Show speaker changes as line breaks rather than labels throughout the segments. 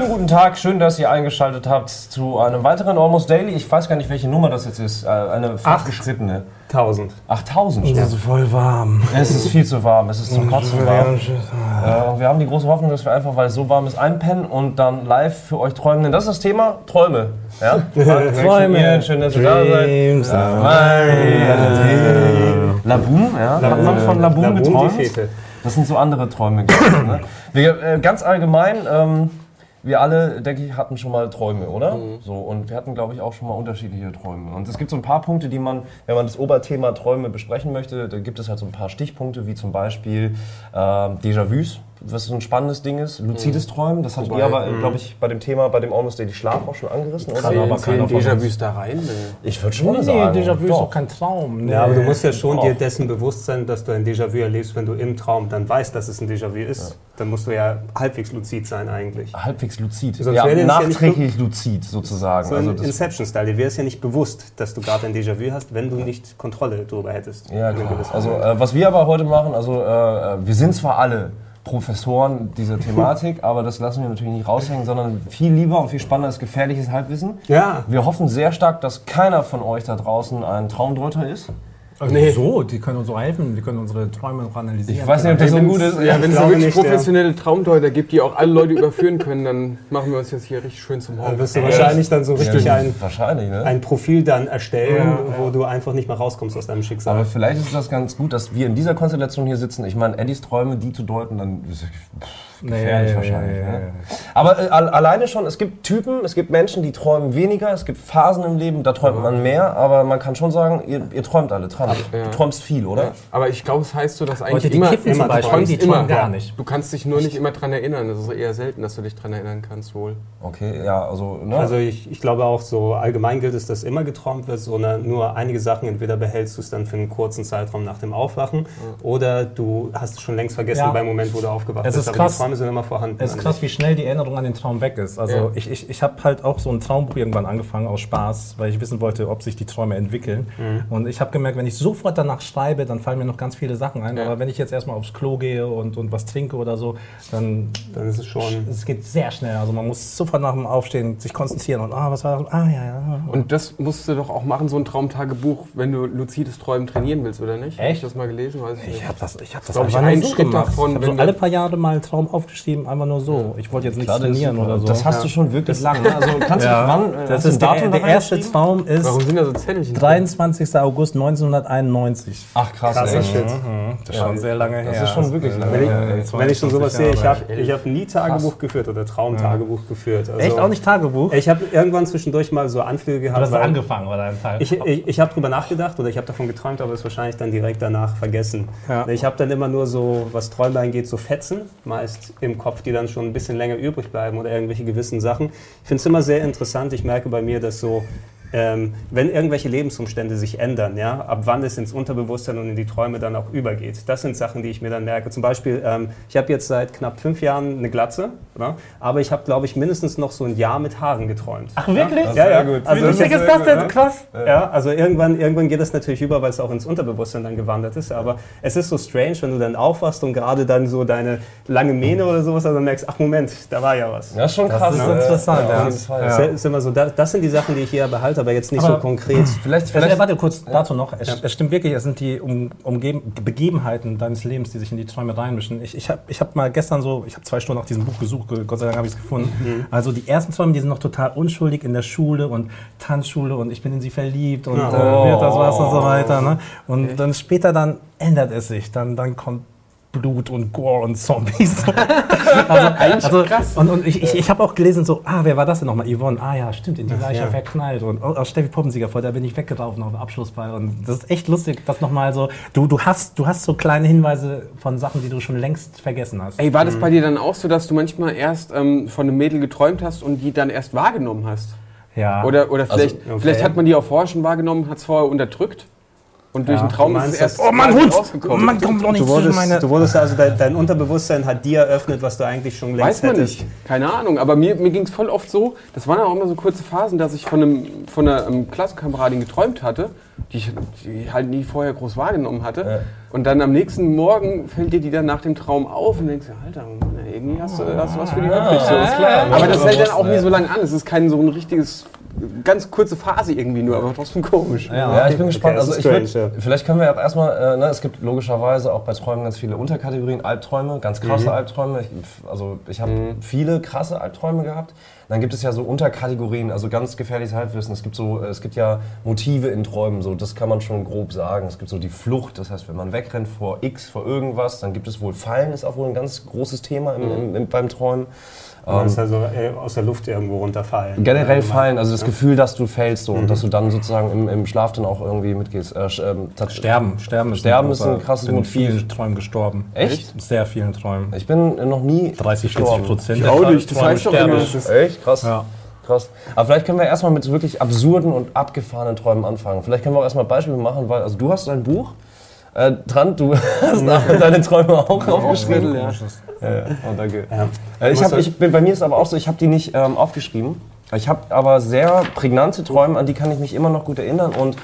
Schönen guten Tag, schön, dass ihr eingeschaltet habt zu einem weiteren Almost Daily. Ich weiß gar nicht, welche Nummer das jetzt ist. Äh, eine fortgeschrittene.
1000.
8000
Es
schon.
ist voll warm.
Es ist viel zu warm, es ist zum Kotzen warm. Äh, wir haben die große Hoffnung, dass wir einfach, weil es so warm ist, einpennen und dann live für euch träumen. Denn das ist das Thema Träume. Ja?
Träume.
Schön, dass ihr da seid.
Dreams
Laboom, ja? Hat man von Laboom geträumt? Das sind so andere Träume. gewesen, ne? wir, äh, ganz allgemein, ähm, wir alle, denke ich, hatten schon mal Träume, oder? So, und wir hatten, glaube ich, auch schon mal unterschiedliche Träume. Und es gibt so ein paar Punkte, die man, wenn man das Oberthema Träume besprechen möchte, da gibt es halt so ein paar Stichpunkte, wie zum Beispiel äh, Déjà-vus, was so ein spannendes Ding ist. Luzides Träumen, das hattet ihr aber, glaube ich, bei dem Thema, bei dem Almost Daily Schlaf auch schon angerissen?
Kann aber keiner.
Déjà-vus da rein? Nee.
Ich würde schon
Nee,
sagen.
Déjà-vu ist
doch
kein Traum.
Ja, aber du musst ja schon
Doch.
dir dessen bewusst sein, dass du ein Déjà-vu erlebst, wenn du im Traum dann weißt, dass es ein Déjà-vu ist. Dann musst du ja halbwegs luzid sein eigentlich.
halbwegs luzid.
Sonst
ja, nachträglich luzid sozusagen.
So
also
Inception-Style. Dir wäre es ja nicht bewusst, dass du gerade ein Déjà-vu hast, wenn du nicht Kontrolle darüber hättest.
Ja,
gewissen
Also äh, was wir aber heute machen, also äh, äh, wir sind zwar alle Professoren dieser Thematik, aber das lassen wir natürlich nicht raushängen, sondern viel lieber und viel spannender ist gefährliches Halbwissen.
ja,
Wir hoffen sehr stark, dass keiner von euch da draußen ein Traumdeuter ist.
Also
Nee.
So, die können uns so helfen, die können unsere Träume noch analysieren.
Ich weiß nicht, ob das so gut ist.
Ja, wenn es wirklich
nicht, ja.
professionelle Traumdeuter gibt, die auch alle Leute überführen können, dann machen wir uns jetzt hier richtig schön zum
dann
Haupt.
wirst du wahrscheinlich dann so richtig ein,
Wahrscheinlich, ne?
ein Profil dann erstellen, wo du einfach nicht mehr rauskommst aus deinem Schicksal.
aber vielleicht ist das ganz gut, dass wir in dieser Konstellation hier sitzen. Ich meine, Eddies Träume, die zu deuten, dann ist pff, gefährlich wahrscheinlich. ne? Aber äh, al- alleine schon, es gibt Typen, es gibt Menschen, die träumen weniger, es gibt Phasen im Leben, da träumt man mehr, aber man kann schon sagen, ihr, ihr träumt alle. Träumt.
Ja.
Du träumst viel, oder?
Aber ich glaube, es heißt so, dass eigentlich
Leute, die
immer,
kiffen
immer
zum Beispiel,
träumst
die
immer.
gar
Ja.
nicht.
Du kannst dich nur nicht immer dran erinnern. Das ist eher selten, dass du dich dran erinnern kannst wohl.
Okay, ja, also, ne?
Also ich, ich glaube auch so allgemein gilt es, dass immer geträumt wird, sondern nur einige Sachen, entweder behältst du es dann für einen kurzen Zeitraum nach dem Aufwachen oder du hast es schon längst vergessen
Ja.
beim Moment, wo du aufgewacht
Es
bist.
ist
Aber
krass.
die Träume sind immer vorhanden.
Es ist
an
krass, wie schnell die Erinnerung an den Traum weg ist. Also
Ja.
ich, ich, ich habe halt auch so ein Traumbuch irgendwann angefangen aus Spaß, weil ich wissen wollte, ob sich die Träume entwickeln. Und ich habe gemerkt, wenn ich sofort danach schreibe, dann fallen mir noch ganz viele Sachen ein.
Ja.
Aber wenn ich jetzt erstmal aufs Klo gehe und, und was trinke oder so, dann
Dann ist es schon...
es geht sehr schnell. Also man muss sofort nach dem Aufstehen sich konzentrieren und ah, was war das? Ah, ja, ja.
Und das musst du doch auch machen, so ein Traumtagebuch, wenn du luzides Träumen trainieren willst, oder nicht? Hab ich
Echt?
das mal gelesen? Weiß ich nicht.
Ich habe das, ich hab das
ich,
einfach
einen
so
Schritt
gemacht.
davon,
ich habe so alle paar Jahre mal einen Traum aufgeschrieben, einfach nur so. Ich wollte jetzt nichts
das
trainieren oder so.
Das hast du schon wirklich lang. Ne? Also kannst du wann? äh,
das ist der,
Datum
der erste? Traum ist
Warum sind da so Zettelchen? drin?
23. August 1991.
Ach krass,
Krasser
ey.
Shit.
Das ist schon sehr lange her.
Das ist schon wirklich lange.
Wenn ich,
ja,
wenn ich schon sowas
22
sehe, ich habe ich hab nie Tagebuch geführt oder Traumtagebuch geführt. Also,
Echt auch nicht Tagebuch?
Ich habe irgendwann zwischendurch mal so Anflüge
Du
gehabt.
hast
weil-
angefangen bei deinem Teil.
Ich, ich, ich habe drüber nachgedacht oder ich habe davon geträumt, aber es wahrscheinlich dann direkt danach vergessen.
Ja.
Ich habe dann immer nur so, was Träume angeht, so Fetzen, meist im Kopf, die dann schon ein bisschen länger übrig bleiben oder irgendwelche gewissen Sachen. Ich finde es immer sehr interessant. Ich merke bei mir, dass so, ähm, wenn irgendwelche Lebensumstände sich ändern, ja, ab wann es ins Unterbewusstsein und in die Träume dann auch übergeht. Das sind Sachen, die ich mir dann merke. Zum Beispiel, ähm, ich habe jetzt seit knapp fünf Jahren eine Glatze, oder? aber ich habe, glaube ich, mindestens noch so ein Jahr mit Haaren geträumt.
Ach, wirklich?
Das ist
Ja, ja.
gut.
Also hab-
ist das denn? Krass.
ja, also irgendwann, irgendwann geht das natürlich über, weil es auch ins Unterbewusstsein dann gewandert ist. Aber es ist so strange, wenn du dann aufwachst und gerade dann so deine lange Mähne oder sowas, also dann merkst, ach Moment, da war ja was.
Ja, ist schon
Das
krass.
ist
ne?
interessant, ja. Ja.
Das ist immer so, das, das sind die Sachen, die ich hier behalte, aber jetzt nicht
Aber-
so konkret.
Vielleicht,
Also,
vielleicht,
äh, warte kurz dazu noch. Es, es stimmt wirklich, es sind die um, Umgeben, Begebenheiten deines Lebens, die sich in die Träume reinmischen. Ich, ich habe ich hab mal gestern so, ich habe zwei Stunden nach diesem Buch gesucht, Gott sei Dank habe ich es gefunden. Also die ersten Träume, die sind noch total unschuldig in der Schule und Tanzschule und ich bin in sie verliebt und äh, wird das was und so weiter. Ne? Und dann später dann ändert es sich, dann, dann kommt Blut und Gore und Zombies. also, also, Und, und ich, ich, ich habe auch gelesen, so, ah, wer war das denn nochmal? Yvonne, ah ja, stimmt, in die Leiche
ja.
verknallt. Und oh, Steffi Poppensieger vor, da bin ich weggelaufen auf dem Abschlussball. Und das ist echt lustig, das nochmal so, du, du, hast, du hast so kleine Hinweise von Sachen, die du schon längst vergessen hast.
Ey, war das bei dir dann auch so, dass du manchmal erst ähm, von einem Mädel geträumt hast und die dann erst wahrgenommen hast?
Ja.
Oder, oder vielleicht,
okay.
vielleicht hat man die auch vorher schon wahrgenommen, hat es vorher unterdrückt? Und durch
Ja,
den Traum
du
ist es erst
Oh, mein Hund!
rausgekommen.
Man kommt doch nicht
Du wurdest,
meine...
du wurdest also, dein, dein Unterbewusstsein hat dir eröffnet, was du eigentlich schon längst
Weiß man
hättest.
nicht, keine Ahnung. Aber mir, mir ging es voll oft so, das waren auch immer so kurze Phasen, dass ich von, einem, von einer ähm, Klassenkameradin geträumt hatte, die ich die halt nie vorher groß wahrgenommen hatte. Und dann am nächsten Morgen fällt dir die dann nach dem Traum auf und denkst, Alter, Mann, irgendwie hast du, hast du was für die übrig. So. Aber das hält dann auch nie so lange an. Es ist kein so ein richtiges, ganz kurze Phase irgendwie nur, aber trotzdem komisch.
Ja, ich bin gespannt.
das
also ich würd,
strange,
Vielleicht können wir auch erstmal, äh, ne, es gibt logischerweise auch bei Träumen ganz viele Unterkategorien, Albträume, ganz krasse Albträume. Ich, also ich habe viele krasse Albträume gehabt. Dann gibt es ja so Unterkategorien, also ganz gefährliches Halbwissen. Es gibt so, es gibt ja Motive in Träumen, so das kann man schon grob sagen. Es gibt so die Flucht, das heißt, wenn man wegrennt vor X, vor irgendwas, dann gibt es wohl Fallen, ist auch wohl ein ganz großes Thema im, im, im, beim Träumen.
Du meinst also äh, aus der Luft irgendwo runterfallen.
Generell
Ja,
fallen, also das Gefühl, dass du fällst so, und dass du dann sozusagen im, im Schlaf dann auch irgendwie mitgehst. Äh, sch- ähm,
Sterben. Sterben ist
Sterben
ein,
ist ein krasses
bin in
Motiv.
vielen Träumen gestorben.
Echt?
Sehr vielen Träumen.
Ich bin noch nie
30, 40
gestorben.
Prozent.
Ich auch nicht, das heißt doch immer,
ich.
ist
Echt? Krass.
Ja.
Krass. Aber vielleicht können wir erstmal mit wirklich absurden und abgefahrenen Träumen anfangen. Vielleicht können wir auch erstmal Beispiele machen, weil also du hast dein Buch. Äh, Trant, du hast deine Träume auch aufgeschrieben.
ja.
Ja, ja. Oh, danke.
Ja.
Äh, ich hab, ich, bin- bei mir ist aber auch so, ich habe die nicht ähm, aufgeschrieben. Ich habe aber sehr prägnante Träume, an die kann ich mich immer noch gut erinnern. Und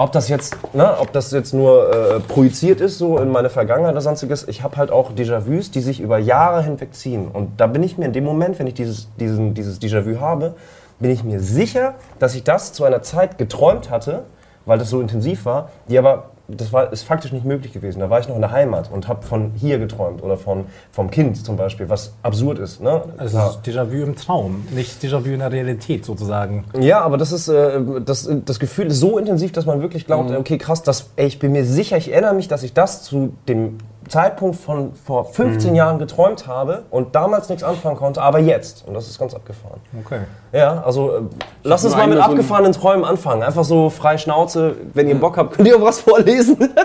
ob das jetzt, ne, ob das jetzt nur äh, projiziert ist, so in meine Vergangenheit oder sonstiges, ich habe halt auch Déjà-vus, die sich über Jahre hinweg ziehen. Und da bin ich mir in dem Moment, wenn ich dieses, diesen, dieses Déjà-vu habe, bin ich mir sicher, dass ich das zu einer Zeit geträumt hatte, weil das so intensiv war, die aber das war, ist faktisch nicht möglich gewesen. Da war ich noch in der Heimat und habe von hier geträumt oder von, vom Kind zum Beispiel, was absurd ist. Ne?
Also ist Déjà-vu im Traum, nicht Déjà-vu in der Realität sozusagen.
Ja, aber das ist äh, das, das Gefühl ist so intensiv, dass man wirklich glaubt, okay, krass, das, ey, ich bin mir sicher, ich erinnere mich, dass ich das zu dem Zeitpunkt von vor 15 Jahren geträumt habe und damals nichts anfangen konnte, aber jetzt. Und das ist ganz abgefahren.
Okay.
Ja, also äh, lass uns mal mit
so
abgefahrenen Träumen anfangen. Einfach so frei Schnauze. Wenn ihr Bock habt, könnt ihr auch was vorlesen.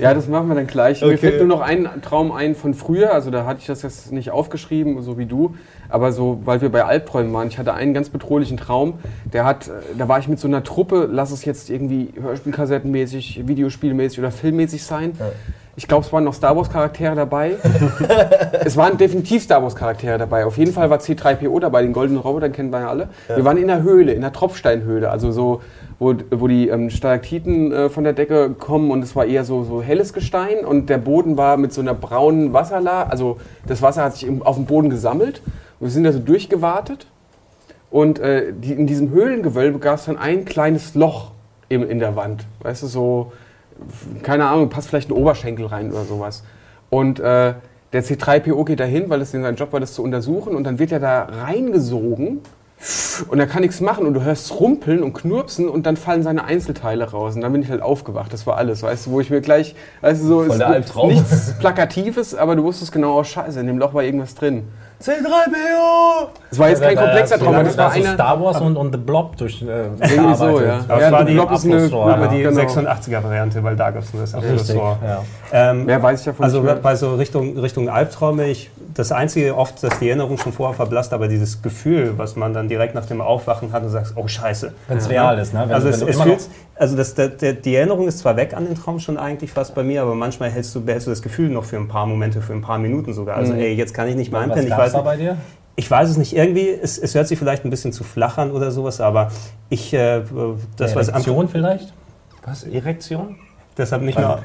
Ja, das machen wir dann gleich. Mir
Okay.
fällt nur noch ein Traum ein von früher, also da hatte ich das jetzt nicht aufgeschrieben, so wie du, aber so, weil wir bei Albträumen waren. Ich hatte einen ganz bedrohlichen Traum, der hat, äh, da war ich mit so einer Truppe, lass es jetzt irgendwie Hörspielkassettenmäßig, Videospielmäßig oder filmmäßig sein. Ich glaube, es waren noch Star Wars Charaktere dabei. es waren definitiv Star Wars Charaktere dabei. Auf jeden Fall war C3PO dabei, den goldenen Roboter kennen wir ja alle. Wir waren in der Höhle, in der Tropfsteinhöhle, also so, wo, wo die ähm, Stalaktiten äh, von der Decke kommen und es war eher so, so helles Gestein und der Boden war mit so einer braunen Wasserlage, also das Wasser hat sich im, auf dem Boden gesammelt und wir sind da so durchgewartet und äh, die, in diesem Höhlengewölbe gab es dann ein kleines Loch im, in der Wand, weißt du, so, keine Ahnung, passt vielleicht ein Oberschenkel rein oder sowas. Und äh, der C3PO geht dahin, weil es sein Job war, das zu untersuchen. Und dann wird er da reingesogen und er kann nichts machen. Und du hörst rumpeln und knurpsen und dann fallen seine Einzelteile raus. Und dann bin ich halt aufgewacht. Das war alles, weißt du, wo ich mir gleich, weißt du, so
Voll
ist nichts Plakatives, aber du wusstest genau, oh Scheiße, in dem Loch war irgendwas drin.
C3PO!
Es war jetzt kein komplexer Traum, aber das war
so
einer.
Star Wars und, und The Blob durch. Äh,
Irgendwie so, ja.
Das
ja
war
die Blob ist eine
aber die
genau.
86er-Variante, weil da gab es nur das Abflussrohr.
Ja.
Ähm,
Mehr weiß ich davon
Also bei so Richtung, Richtung Albträume, ich, das Einzige oft, dass die Erinnerung schon vorher verblasst, aber dieses Gefühl, was man dann direkt nach dem Aufwachen hat und sagst, oh Scheiße.
Wenn es real ist, ne? Wenn,
also
wenn
es, es fühlt, also das, der, der, die Erinnerung ist zwar weg an den Traum schon eigentlich fast bei mir, aber manchmal hältst du, behältst du das Gefühl noch für ein paar Momente, für ein paar Minuten sogar. Also ey, jetzt kann ich nicht mehr einpennen. Ich
gab's
weiß, nicht,
bei dir?
ich weiß es nicht, irgendwie, es, es hört sich vielleicht ein bisschen zu flach an oder sowas, aber ich, äh, das was am,
Erektion vielleicht?
Was? Erektion?
Deshalb nicht mehr,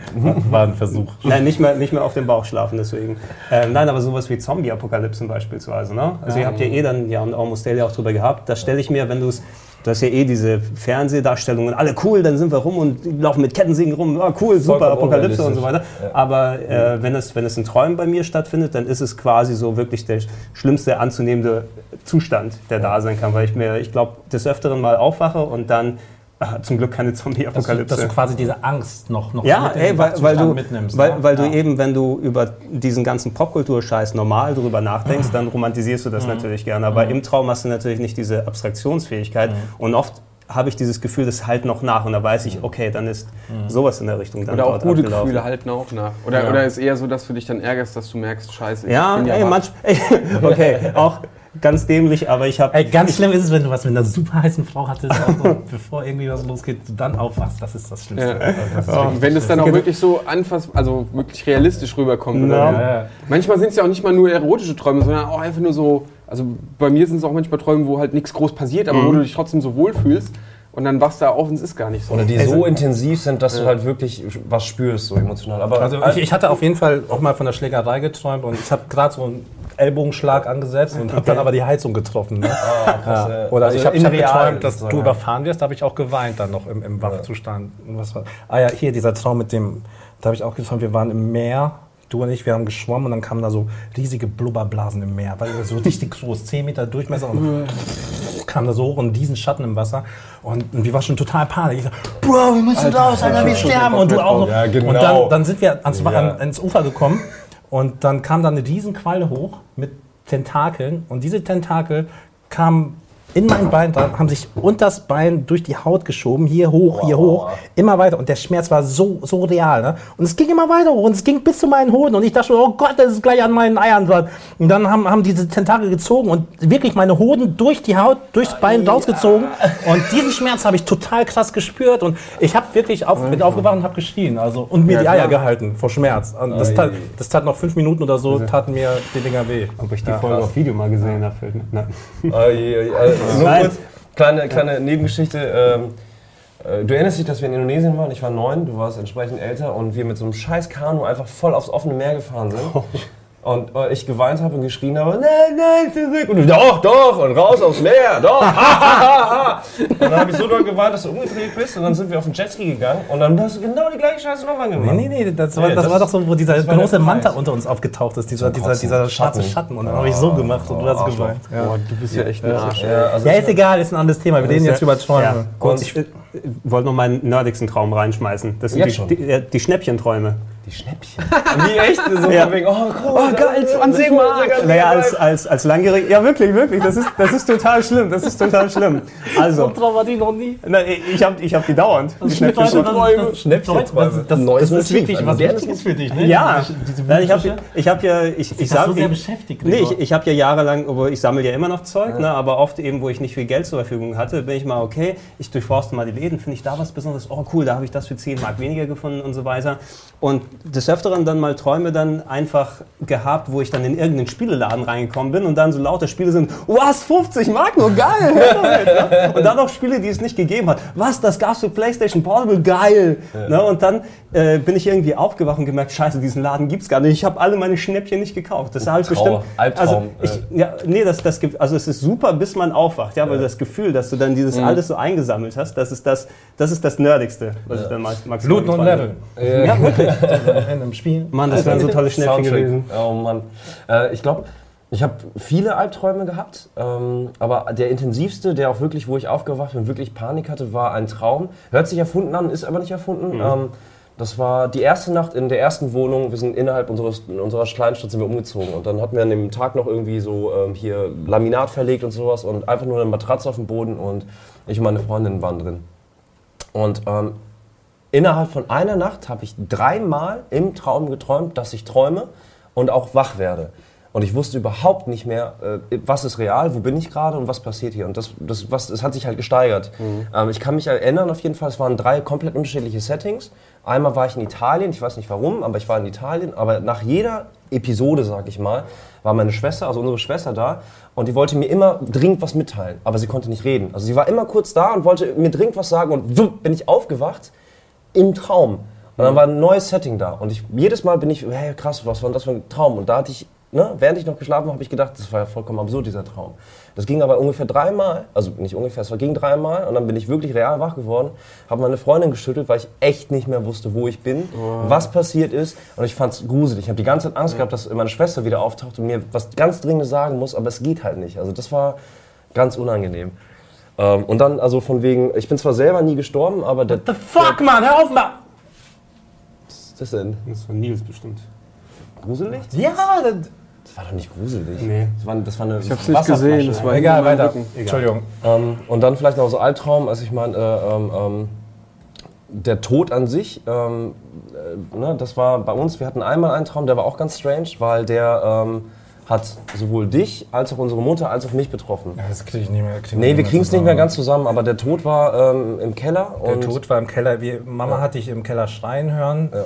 War ein Versuch.
Nein, nicht mehr, nicht mehr auf dem Bauch schlafen, deswegen. Ähm, nein, aber sowas wie Zombie-Apokalypsen beispielsweise. Ne? Also ihr habt ja eh dann, ja, und Almost Daily auch drüber gehabt, da stelle ich mir, wenn du es, du hast ja eh diese Fernsehdarstellungen, alle cool, dann sind wir rum und laufen mit Kettensägen rum, ah, cool, super, Apokalypse und so weiter.
Ja.
Aber äh, wenn, es, wenn es in Träumen bei mir stattfindet, dann ist es quasi so wirklich der schlimmste anzunehmende Zustand, der da sein kann, weil ich mir, ich glaube, des Öfteren mal aufwache und dann, ah, zum Glück keine
Dass du,
Zombie-Apokalypse.
dass du quasi diese Angst noch, noch
Ja, ey, weil, weil du,
mitnimmst.
weil,
ne?
weil du
ja.
eben, wenn du über diesen ganzen Popkulturscheiß normal drüber nachdenkst,
Mhm.
dann romantisierst du das natürlich gerne. Aber im Traum hast du natürlich nicht diese Abstraktionsfähigkeit.
Mhm.
Und oft habe ich dieses Gefühl, das halt noch nach. Und da weiß ich, okay, dann ist
Mhm.
sowas in der Richtung dann
Oder auch gute
abgelaufen.
Gefühle halten auch nach. Oder,
Ja.
oder ist eher so, dass du dich dann ärgerst, dass du merkst, scheiße, ich
Ja,
bin ja
ey, manch, ey, okay, auch ganz dämlich, aber ich habe.
Ey, ganz schlimm ist es, wenn du was mit einer super heißen Frau hattest, also, bevor irgendwie was losgeht, du dann aufwachst. Das ist das Schlimmste.
Ja.
Also, das ist
Ja,
wirklich
wenn es dann auch
schlimm.
wirklich so anfass, also wirklich realistisch rüberkommt.
Ja.
Oder?
Ja, ja.
Manchmal sind es ja auch nicht mal nur erotische Träume, sondern auch einfach nur so, also bei mir sind es auch manchmal Träume, wo halt nichts groß passiert, aber wo du dich trotzdem so wohlfühlst und dann wachst du auf und es ist gar nicht so.
Oder die
Also-
so intensiv sind, dass du halt wirklich was spürst, so emotional. Aber
Also ich, ich hatte auf jeden Fall auch mal von der Schlägerei geträumt und ich habe gerade so einen Ellbogenschlag angesetzt und habe dann aber die Heizung getroffen. Ne?
krass,
ja.
ja.
Oder
Also
ich habe hab geträumt, dass
sozusagen,
du
ja.
überfahren wirst, da habe ich auch geweint dann noch im, im Wachzustand. War? Ah ja, hier dieser Traum mit dem, da habe ich auch geträumt, wir waren im Meer, du und ich, wir haben geschwommen und dann kamen da so riesige Blubberblasen im Meer, weil so richtig groß, 10 Meter Durchmesser und kam da so hoch und diesen Schatten im Wasser und, und wir waren schon total Panik. Ich so, Bro, wir müssen raus, Alter, wir sterben und du auch.
Ja, genau.
Und dann, dann sind wir ans,
Ja.
an, ans Ufer gekommen und dann kam da eine Riesenqualle hoch mit Tentakeln. Und diese Tentakel kamen in mein Bein dran, haben sich unters Bein durch die Haut geschoben, hier hoch, hier hoch, immer weiter. Und der Schmerz war so, so real. Ne? Und es ging immer weiter hoch und es ging bis zu meinen Hoden. Und ich dachte schon, oh Gott, das ist gleich an meinen Eiern dran. Und dann haben, haben diese Tentakel gezogen und wirklich meine Hoden durch die Haut, durchs Bein rausgezogen. Und diesen Schmerz habe ich total krass gespürt. Und ich habe wirklich auf, bin aufgewacht und habe geschrien. Also, und mir
Ja,
die Eier
klar.
gehalten vor Schmerz. Und das, tat, das tat noch fünf Minuten oder so, taten mir die Dinger weh.
Ob ich die Folge auf Video mal gesehen habe, fällt
nur
Nein.
kurz, kleine, kleine Nebengeschichte. Ähm, äh, du erinnerst dich, dass wir in Indonesien waren? Ich war neun, du warst entsprechend älter und wir mit so einem scheiß Kanu einfach voll aufs offene Meer gefahren sind. Und äh, ich geweint habe und geschrien habe, nein, nein, zurück. Und du, doch, doch, und raus aufs Meer, doch, ha, ha, ha, ha. Und dann habe ich so doll geweint, dass du umgedreht bist und dann sind wir auf den Jetski gegangen und dann hast du genau die gleiche Scheiße nochmal gemacht.
Nee, nee, nee, das war,
Nee,
das
das-
war doch so, wo dieser große Manta unter uns aufgetaucht ist, dieser, dieser, dieser schwarze
Schatten.
Und dann habe ich so gemacht und du hast geweint. Ja.
Boah, du bist ja echt ein Arsch.
Ja, also
Ja, ist egal, ist ein anderes Thema. Wir reden jetzt über Träume.
Ja, kurz,
Und-
ich äh, wollte noch meinen nerdigsten Traum reinschmeißen. Das sind die, die, äh, die Schnäppchenträume.
Die Schnäppchen. Wie echt? So
Ja.
wegen, oh, cool,
geil, 20 Mark.
Naja, als, als, als Langjährig. Ja, wirklich, wirklich. Das ist, das ist total schlimm. Das ist total schlimm. Also,
Traum hatte ich noch nie.
na, ich habe ich hab die dauernd. Die
Schnäppchenträume.
Schnäppchenträume.
Das, das,
Neues
das ist wirklich was Wichtiges für dich, ne?
Ja,
Diese,
ich habe ich hab ja, ich, ich sag,
so sehr
ich,
beschäftigt.
Nee, ich, ich habe ja jahrelang, aber ich sammle ja immer noch Zeug, ne, aber oft eben, wo ich nicht viel Geld zur Verfügung hatte, bin ich mal, okay, ich durchforste mal die Läden, finde ich da was Besonderes, oh cool, da habe ich das für 10 Mark weniger gefunden und so weiter. Und des Öfteren dann mal Träume dann einfach gehabt, wo ich dann in irgendeinen Spieleladen reingekommen bin und dann so lauter Spiele sind, was, 50 Mark nur, geil! her damit, ne? Und dann noch Spiele, die es nicht gegeben hat. Was, das gab's für PlayStation Portable, geil! Ne? Und dann äh, bin ich irgendwie aufgewacht und gemerkt, scheiße, diesen Laden gibt's gar nicht. Ich habe alle meine Schnäppchen nicht gekauft. Das ich
Trauer,
bestimmt.
Albtraum,
Also, ich, ja, nee, das, das gibt, also es ist super, bis man aufwacht, ja, weil das Gefühl, dass du dann dieses alles so eingesammelt hast, das ist das, das ist das Nerdigste, was ich dann maximal
Blut und Level.
Ja, wirklich.
In einem Spiel.
Mann, das wären so tolle Schnäppchen gewesen.
Oh Mann. Äh, ich glaube, ich habe viele Albträume gehabt, ähm, aber der intensivste, der auch wirklich, wo ich aufgewacht bin, wirklich Panik hatte, war ein Traum. Hört sich erfunden an, ist aber nicht erfunden. Ähm, das war die erste Nacht in der ersten Wohnung. Wir sind innerhalb unseres, in unserer Kleinstadt sind wir umgezogen und dann hatten wir an dem Tag noch irgendwie so ähm, hier Laminat verlegt und sowas und einfach nur eine Matratze auf dem Boden und ich und meine Freundin waren drin. Und ähm, innerhalb von einer Nacht habe ich dreimal im Traum geträumt, dass ich träume und auch wach werde. Und ich wusste überhaupt nicht mehr, äh, was ist real, wo bin ich gerade und was passiert hier. Und das, das, was, das hat sich halt gesteigert. Ähm, ich kann mich erinnern auf jeden Fall, es waren drei komplett unterschiedliche Settings. Einmal war ich in Italien, ich weiß nicht warum, aber ich war in Italien. Aber nach jeder Episode, sag ich mal, war meine Schwester, also unsere Schwester da. Und die wollte mir immer dringend was mitteilen, aber sie konnte nicht reden. Also sie war immer kurz da und wollte mir dringend was sagen und wupp, bin ich aufgewacht im Traum. Und dann war ein neues Setting da. Und ich, jedes Mal bin ich, hey, krass, was war das für ein Traum? Und da hatte ich, ne, während ich noch geschlafen habe, habe ich gedacht, das war ja vollkommen absurd, dieser Traum. Das ging aber ungefähr dreimal, also nicht ungefähr, es war- ging dreimal. Und dann bin ich wirklich real wach geworden, habe meine Freundin geschüttelt, weil ich echt nicht mehr wusste, wo ich bin, was passiert ist. Und ich fand es gruselig. Ich habe die ganze Zeit Angst gehabt, dass meine Schwester wieder auftaucht und mir was ganz Dringendes sagen muss, aber es geht halt nicht. Also das war ganz unangenehm. Ähm, und dann, also von wegen, ich bin zwar selber nie gestorben, aber der,
The fuck, Mann, hör auf, Mann!
was ist das denn?
Das war Nils bestimmt.
Gruselig?
Ja, das,
Das war doch nicht gruselig.
Nee.
Das war, das war eine
Ich hab's nicht gesehen, das war
egal, weiter.
Rücken.
Entschuldigung.
Ähm, und dann vielleicht noch so Albtraum, also ich meine, äh, ähm, ähm, der Tod an sich, ähm, äh, ne, das war bei uns, wir hatten einmal einen Traum, der war auch ganz strange, weil der, ähm, hat sowohl dich als auch unsere Mutter als auch mich betroffen.
Ja, das kriege ich nicht mehr. Krieg
Nee, wir kriegen es nicht mehr ganz zusammen, aber der Tod war ähm, im Keller.
Der Tod war im Keller. Wir, Mama
Ja.
hat dich im Keller schreien hören.
Ja.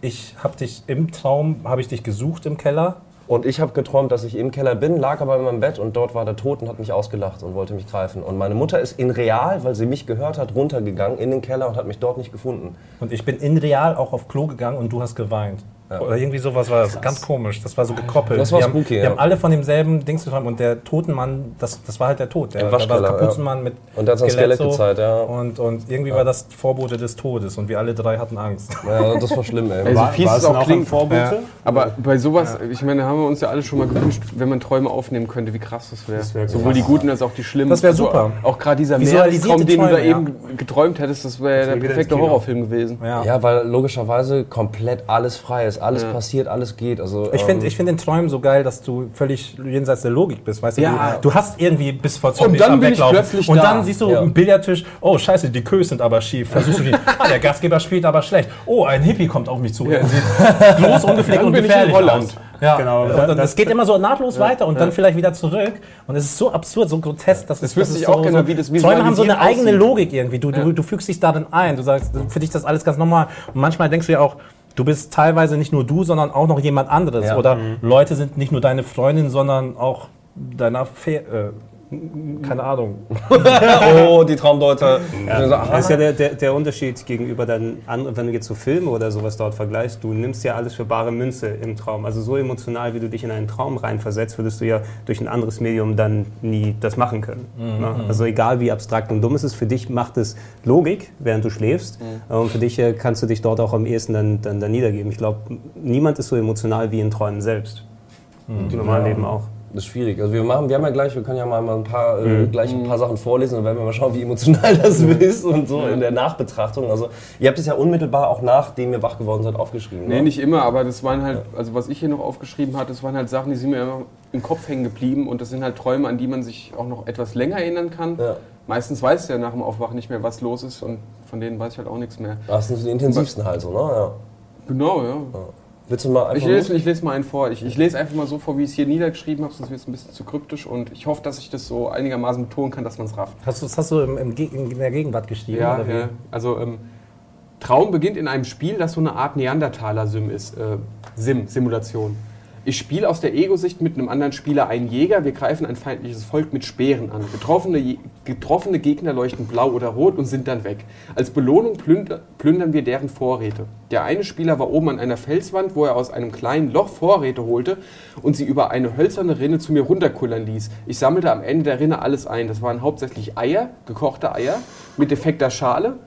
Ich habe dich im Traum, habe ich dich gesucht im Keller.
Und ich habe geträumt, dass ich im Keller bin, lag aber in meinem Bett und dort war der Tod und hat mich ausgelacht und wollte mich greifen. Und meine Mutter ist in real, weil sie mich gehört hat, runtergegangen in den Keller und hat mich dort nicht gefunden.
Und ich bin in real auch auf Klo gegangen und du hast geweint. Oder irgendwie sowas war das. Ganz komisch. Das war so gekoppelt.
Das war
wir haben,
spooky,
Wir
ja.
haben alle von demselben Dings geträumt und der Totenmann, das, das war halt der Tod. Der,
Im
der war
Waschkeller,
Kapuzenmann mit
Und der hat Skelett
so.
gezeigt, ja.
Und, und irgendwie war das Vorbote des Todes und wir alle drei hatten Angst.
Ja, das war schlimm, ey.
Also
War,
fies
war
es auch klingt.
Vorbote?
Aber bei sowas, ich meine, haben wir uns ja alle schon mal gewünscht, wenn man Träume aufnehmen könnte, wie krass das wäre.
wär
Sowohl die guten als auch die schlimmen.
Das wär
Also
super.
Auch gerade dieser Meerestraum, den du da eben geträumt hättest, das wäre der perfekte. Horrorfilm gewesen.
Ja.
Ja, weil logischerweise komplett alles frei ist. Alles
Ja.
passiert, alles geht. Also,
Ich
ähm,
finde ich find den Träumen so geil, dass du völlig jenseits der Logik bist. Weißt du,
Ja.
du, du hast irgendwie bis vor Zombies
dann
am
bin ich
Weglaufen.
plötzlich
Und
da.
dann siehst du
Ja.
einen Billardtisch, oh scheiße, die Kös sind aber schief. Versuchst du die, ah, der Gastgeber spielt aber schlecht. Oh, ein Hippie kommt auf mich zu. Sieht bloß, ungepflegt und gefährlich
Holland.
aus. Ja,
Genau.
genau. Und, und es geht immer so nahtlos weiter und dann vielleicht wieder zurück. Und es ist so absurd, so grotesk. Dass es,
ich
es
auch
so, so,
wie das
Träume haben so eine eigene
aussieht.
Logik irgendwie. Du, du, du fügst dich darin ein. Du sagst, für dich ist das alles ganz normal. Und manchmal denkst du ja auch, du bist teilweise nicht nur du, sondern auch noch jemand anderes.
Ja.
Oder Leute sind nicht nur deine Freundin, sondern auch deine Affäre. Äh, keine Ahnung.
oh, die Traumdeuter. Ja.
Das ist ja der, der, der Unterschied gegenüber dann anderen, wenn du jetzt so Filme oder sowas dort vergleichst, du nimmst ja alles für bare Münze im Traum. Also so emotional, wie du dich in einen Traum reinversetzt, würdest du ja durch ein anderes Medium dann nie das machen können. Ne? Also egal wie abstrakt und dumm es ist, für dich macht es Logik, während du schläfst. Und für dich äh, kannst du dich dort auch am ehesten dann, dann, dann niedergeben. Ich glaube, niemand ist so emotional wie in Träumen selbst. Im normalen Leben auch.
Das ist schwierig. Also wir machen, wir haben ja gleich, wir können ja mal mal ein paar, äh, gleich ein paar Sachen vorlesen und werden wir mal schauen, wie emotional das ist und so in der Nachbetrachtung. Also ihr habt es ja unmittelbar auch nachdem ihr wach geworden seid aufgeschrieben.
Nee,
ne?
nicht immer, aber das waren halt, also was ich hier noch aufgeschrieben hatte, das waren halt Sachen, die sind mir immer im Kopf hängen geblieben und das sind halt Träume, an die man sich auch noch etwas länger erinnern kann.
Ja.
Meistens weiß ja nach dem Aufwachen nicht mehr, was los ist und von denen weiß ich halt auch nichts mehr.
Das sind so die intensivsten halt so, ne? Ja.
Genau, ja.
Willst du mal einfach
Ich lese, ich lese mal einen vor. Ich, ich lese einfach mal so vor, wie ich es hier niedergeschrieben habe, sonst wird es ein bisschen zu kryptisch und ich hoffe, dass ich das so einigermaßen betonen kann, dass man es rafft.
Hast du, das hast du im, im, in der Gegenwart geschrieben?
Ja,
oder wie?
ja. Also ähm, Traum beginnt in einem Spiel, das so eine Art Neandertaler-Sim ist. Äh, Sim, Simulation. Ich spiele aus der Ego-Sicht mit einem anderen Spieler einen Jäger. Wir greifen ein feindliches Volk mit Speeren an. Getroffene, getroffene Gegner leuchten blau oder rot und sind dann weg. Als Belohnung plünder, plündern wir deren Vorräte. Der eine Spieler war oben an einer Felswand, wo er aus einem kleinen Loch Vorräte holte und sie über eine hölzerne Rinne zu mir runterkullern ließ. Ich sammelte am Ende der Rinne alles ein. Das waren hauptsächlich Eier, gekochte Eier mit defekter Schale.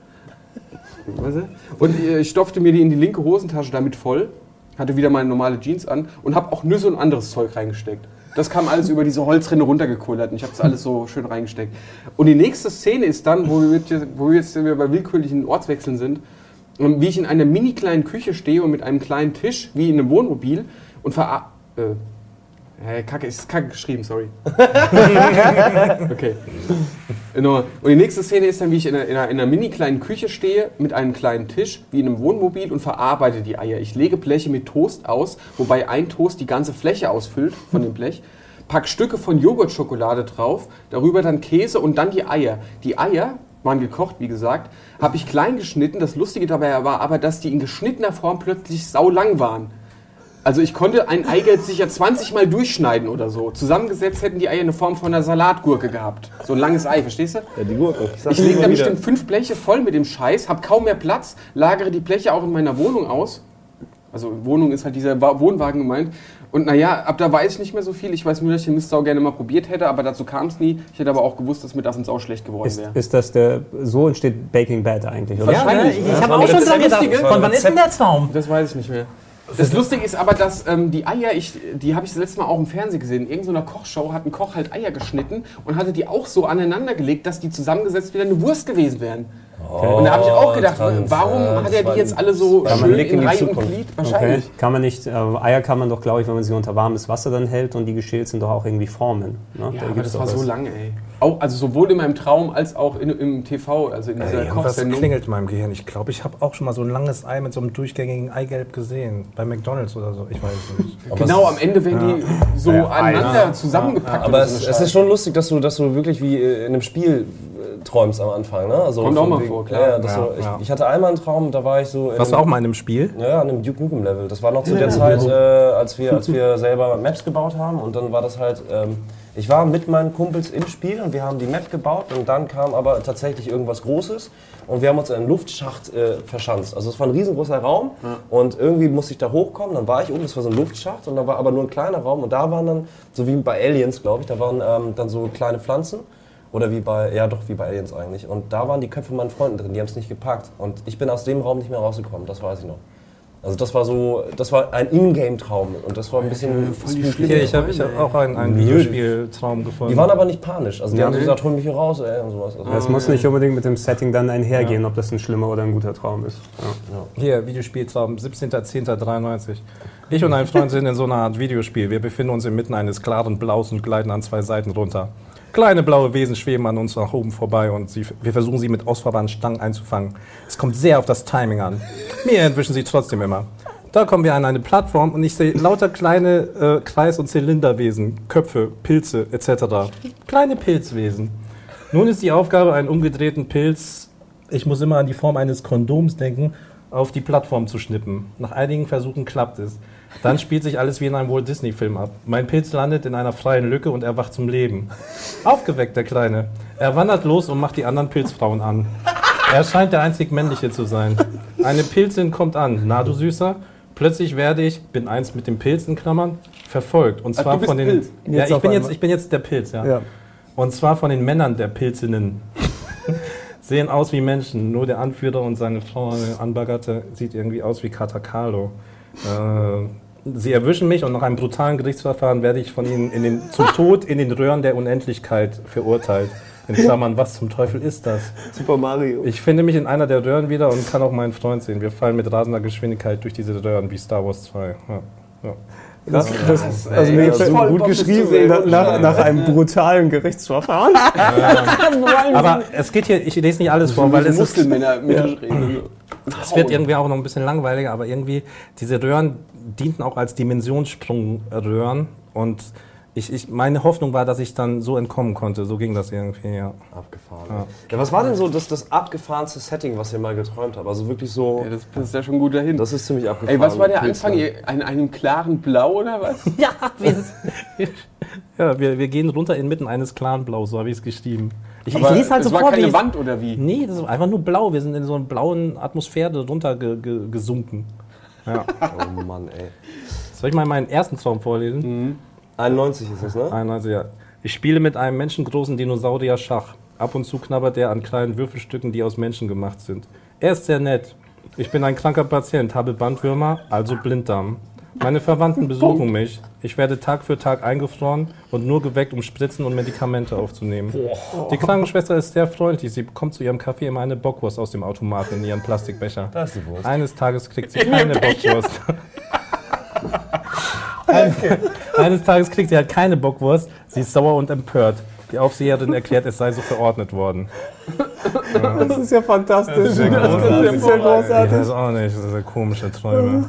Und äh, ich stopfte mir die in die linke Hosentasche damit voll, hatte wieder meine normale Jeans an und habe auch Nüsse und anderes Zeug reingesteckt. Das kam alles über diese Holzrinne runtergekullert und ich habe das alles so schön reingesteckt. Und die nächste Szene ist dann, wo wir, jetzt- wo wir jetzt bei willkürlichen Ortswechseln sind, ähm, wie ich in einer mini kleinen Küche stehe und mit einem kleinen Tisch, wie in einem Wohnmobil und verar... Äh, äh, Kacke, ist Kacke geschrieben, sorry. okay. Und die nächste Szene ist dann, wie ich in einer, in einer, in einer mini kleinen Küche stehe, mit einem kleinen Tisch, wie in einem Wohnmobil und verarbeite die Eier. Ich lege Bleche mit Toast aus, wobei ein Toast die ganze Fläche ausfüllt von dem Blech. Pack Stücke von Joghurtschokolade drauf, darüber dann Käse und dann die Eier. Die Eier waren gekocht, wie gesagt, habe ich klein geschnitten. Das Lustige dabei war aber, dass die in geschnittener Form plötzlich saulang waren. Also ich konnte ein Eigelb sicher 20 Mal durchschneiden oder so. Zusammengesetzt hätten die Eier eine Form von einer Salatgurke gehabt. So ein langes Ei, verstehst du?
Ja, die Gurke.
Ich lege da bestimmt fünf Bleche voll mit dem Scheiß, habe kaum mehr Platz, lagere die Bleche auch in meiner Wohnung aus. Also Wohnung ist halt dieser Wa- Wohnwagen gemeint. Und naja, ab da weiß ich nicht mehr so viel. Ich weiß nur, dass ich den Mistsau gerne mal probiert hätte, aber dazu kam es nie. Ich hätte aber auch gewusst, dass mir das ins Au schlecht geworden
Ist,
wäre.
ist das der, so entsteht Baking Bad eigentlich, oder?
Ja, ne?
Wahrscheinlich,
Ich,
ja.
ich
Das
habe auch
das
schon dran gedacht. Von wann ist denn der Traum?
Das weiß ich nicht mehr. Das Lustige ist aber, dass ähm, die Eier, ich, die habe ich das letzte Mal auch im Fernsehen gesehen. In irgendeiner Kochshow hat ein Koch halt Eier geschnitten und hatte die auch so aneinander gelegt, dass die zusammengesetzt wieder eine Wurst gewesen wären. Und da habe ich auch gedacht,
Trans-
warum
äh,
hat er
das
die jetzt alle so
das
schön
in
in
die
Reihe und. Glied? Wahrscheinlich.
Kann man nicht, äh, Eier kann man doch, glaube ich, wenn man sie unter warmes Wasser dann hält und die geschält sind, doch auch irgendwie formen. Ne? Da
Ja, aber
gibt's
das war
doch
so
was.
lange, ey. Auch, also sowohl in meinem Traum als auch in, im TV, also in dieser
Ey,
Kochsendung.
klingelt in meinem Gehirn. Ich glaube, ich habe auch schon mal so ein langes Ei mit so einem durchgängigen Eigelb gesehen. Bei McDonalds oder so. Ich weiß es nicht.
Aber
Genau,
es-
am Ende werden die so
Ja,
aneinander
ja,
zusammengepackt.
Aber es,
so eine
es ist
Scheiße.
schon lustig, dass du, dass du wirklich wie äh, in einem Spiel träumst am Anfang. Ne? Also
Kommt auch mal
wegen-
vor, klar.
Ja, ja, das
Ja,
so, ich,
ja.
ich hatte einmal einen Traum, da war ich so. in
Warst du auch mal in einem Spiel?
Ja, an einem Duke Nukem Level. Das war noch zu der Zeit, äh, als, wir, als wir selber Maps gebaut haben. Und dann war das halt, ähm, ich war mit meinen Kumpels im Spiel und wir haben die Map gebaut. Und dann kam aber tatsächlich irgendwas Großes. Und wir haben uns in einen Luftschacht äh, verschanzt. Also es war ein riesengroßer Raum und irgendwie musste ich da hochkommen. Dann war ich oben, das war so ein Luftschacht und da war aber nur ein kleiner Raum. Und da waren dann, so wie bei Aliens, glaube ich, da waren ähm, dann so kleine Pflanzen. Oder wie bei, ja doch, wie bei Aliens eigentlich. Und da waren die Köpfe meiner Freunden drin, die haben es nicht gepackt. Und ich bin aus dem Raum nicht mehr rausgekommen, das weiß ich noch. Also das war so, das war ein Ingame-Traum und das war ein bisschen spooky.
Hier, ich habe ich hab auch einen, einen Videospieltraum gefunden.
Die waren aber nicht panisch, also die haben
nee.
gesagt, hol mich hier raus ey, und sowas. Also
Es muss nicht unbedingt mit dem Setting dann einhergehen, ob das ein schlimmer oder ein guter Traum ist. Ja.
Hier, Videospieltraum, 17.10.93. Ich und ein Freund sind in so einer Art Videospiel. Wir befinden uns inmitten eines klaren Blaus und gleiten an zwei Seiten runter. Kleine blaue Wesen schweben an uns nach oben vorbei und sie, wir versuchen sie mit ausfahrbaren Stangen einzufangen. Es kommt sehr auf das Timing an. Mir entwischen sie trotzdem immer. Da kommen wir an eine Plattform und ich sehe lauter kleine äh, Kreis- und Zylinderwesen, Köpfe, Pilze etc. Kleine Pilzwesen. Nun ist die Aufgabe, einen umgedrehten Pilz, ich muss immer an die Form eines Kondoms denken, auf die Plattform zu schnippen. Nach einigen Versuchen klappt es. Dann spielt sich alles wie in einem Walt Disney-Film ab. Mein Pilz landet in einer freien Lücke und erwacht zum Leben. Aufgeweckt, der Kleine. Er wandert los und macht die anderen Pilzfrauen an. Er scheint der einzig männliche zu sein. Eine Pilzin kommt an. Na, du Süßer? Plötzlich werde ich, bin eins mit dem Pilz in Klammern, verfolgt. Und
Ah,
zwar
bist
von den.
Pilz.
Ja, ich bin, jetzt, ich bin jetzt der Pilz, ja.
Ja.
Und zwar von den Männern der Pilzinnen. Sehen aus wie Menschen. Nur der Anführer und seine Frau äh, Anbaggerte sieht irgendwie aus wie Katakalo. Äh, sie erwischen mich und nach einem brutalen Gerichtsverfahren werde ich von ihnen in den, zum Tod in den Röhren der Unendlichkeit verurteilt. In Klammern, was zum Teufel ist das?
Super Mario.
Ich finde mich in einer der Röhren wieder und kann auch meinen Freund sehen. Wir fallen mit rasender Geschwindigkeit durch diese Röhren wie Star Wars 2. Ja. Ja.
Das, das,
ey,
also mir
ja, voll
gut
das
geschrieben
sehen.
nach, nach, einem brutalen Gerichtsverfahren.
Aber es geht hier, ich lese nicht alles vor, weil es ist,
Muskelmänner mitreden.
Es wird irgendwie auch noch ein bisschen langweiliger, aber irgendwie, diese Röhren dienten auch als Dimensionssprungröhren und ich, ich, meine Hoffnung war, dass ich dann so entkommen konnte. So ging das irgendwie, ja.
abgefahren. Ja. was war denn so das, das abgefahrenste Setting, was ihr mal geträumt habt? Also wirklich so,
Ja, das passt ja schon gut dahin.
das ist ziemlich abgefahren.
Ey, was war der Anfang? In einem klaren Blau oder was?
Ja, wir, ja wir, wir gehen runter inmitten eines Clanblaus, so habe ich es geschrieben. Ich, ich lese halt
es
so
war
vor,
keine
wie
Wand oder wie?
Nee, das ist einfach nur blau. Wir sind in so einer blauen Atmosphäre runtergesunken. Ge, gesunken. ja.
Oh Mann, ey.
Soll ich mal meinen ersten Traum vorlesen?
91 ist das, ne?
91, ja. Ich spiele mit einem menschengroßen Dinosaurier Schach. Ab und zu knabbert er an kleinen Würfelstücken, die aus Menschen gemacht sind. Er ist sehr nett. Ich bin ein kranker Patient, habe Bandwürmer, also Blinddarm. Meine Verwandten besuchen mich. Ich werde Tag für Tag eingefroren und nur geweckt, um Spritzen und Medikamente aufzunehmen. Die Krankenschwester ist sehr freundlich. Sie bekommt zu ihrem Kaffee immer eine Bockwurst aus dem Automaten in ihren Plastikbecher.
Da ist Wurst.
Eines Tages kriegt sie keine Bockwurst. Eines Tages kriegt sie halt keine Bockwurst. Sie ist sauer und empört. Die Aufseherin erklärt, es sei so verordnet worden.
Das ist ja fantastisch. Das ist ja,
großartig.
das ist ja großartig.
weiß auch nicht, das sind komische Träume.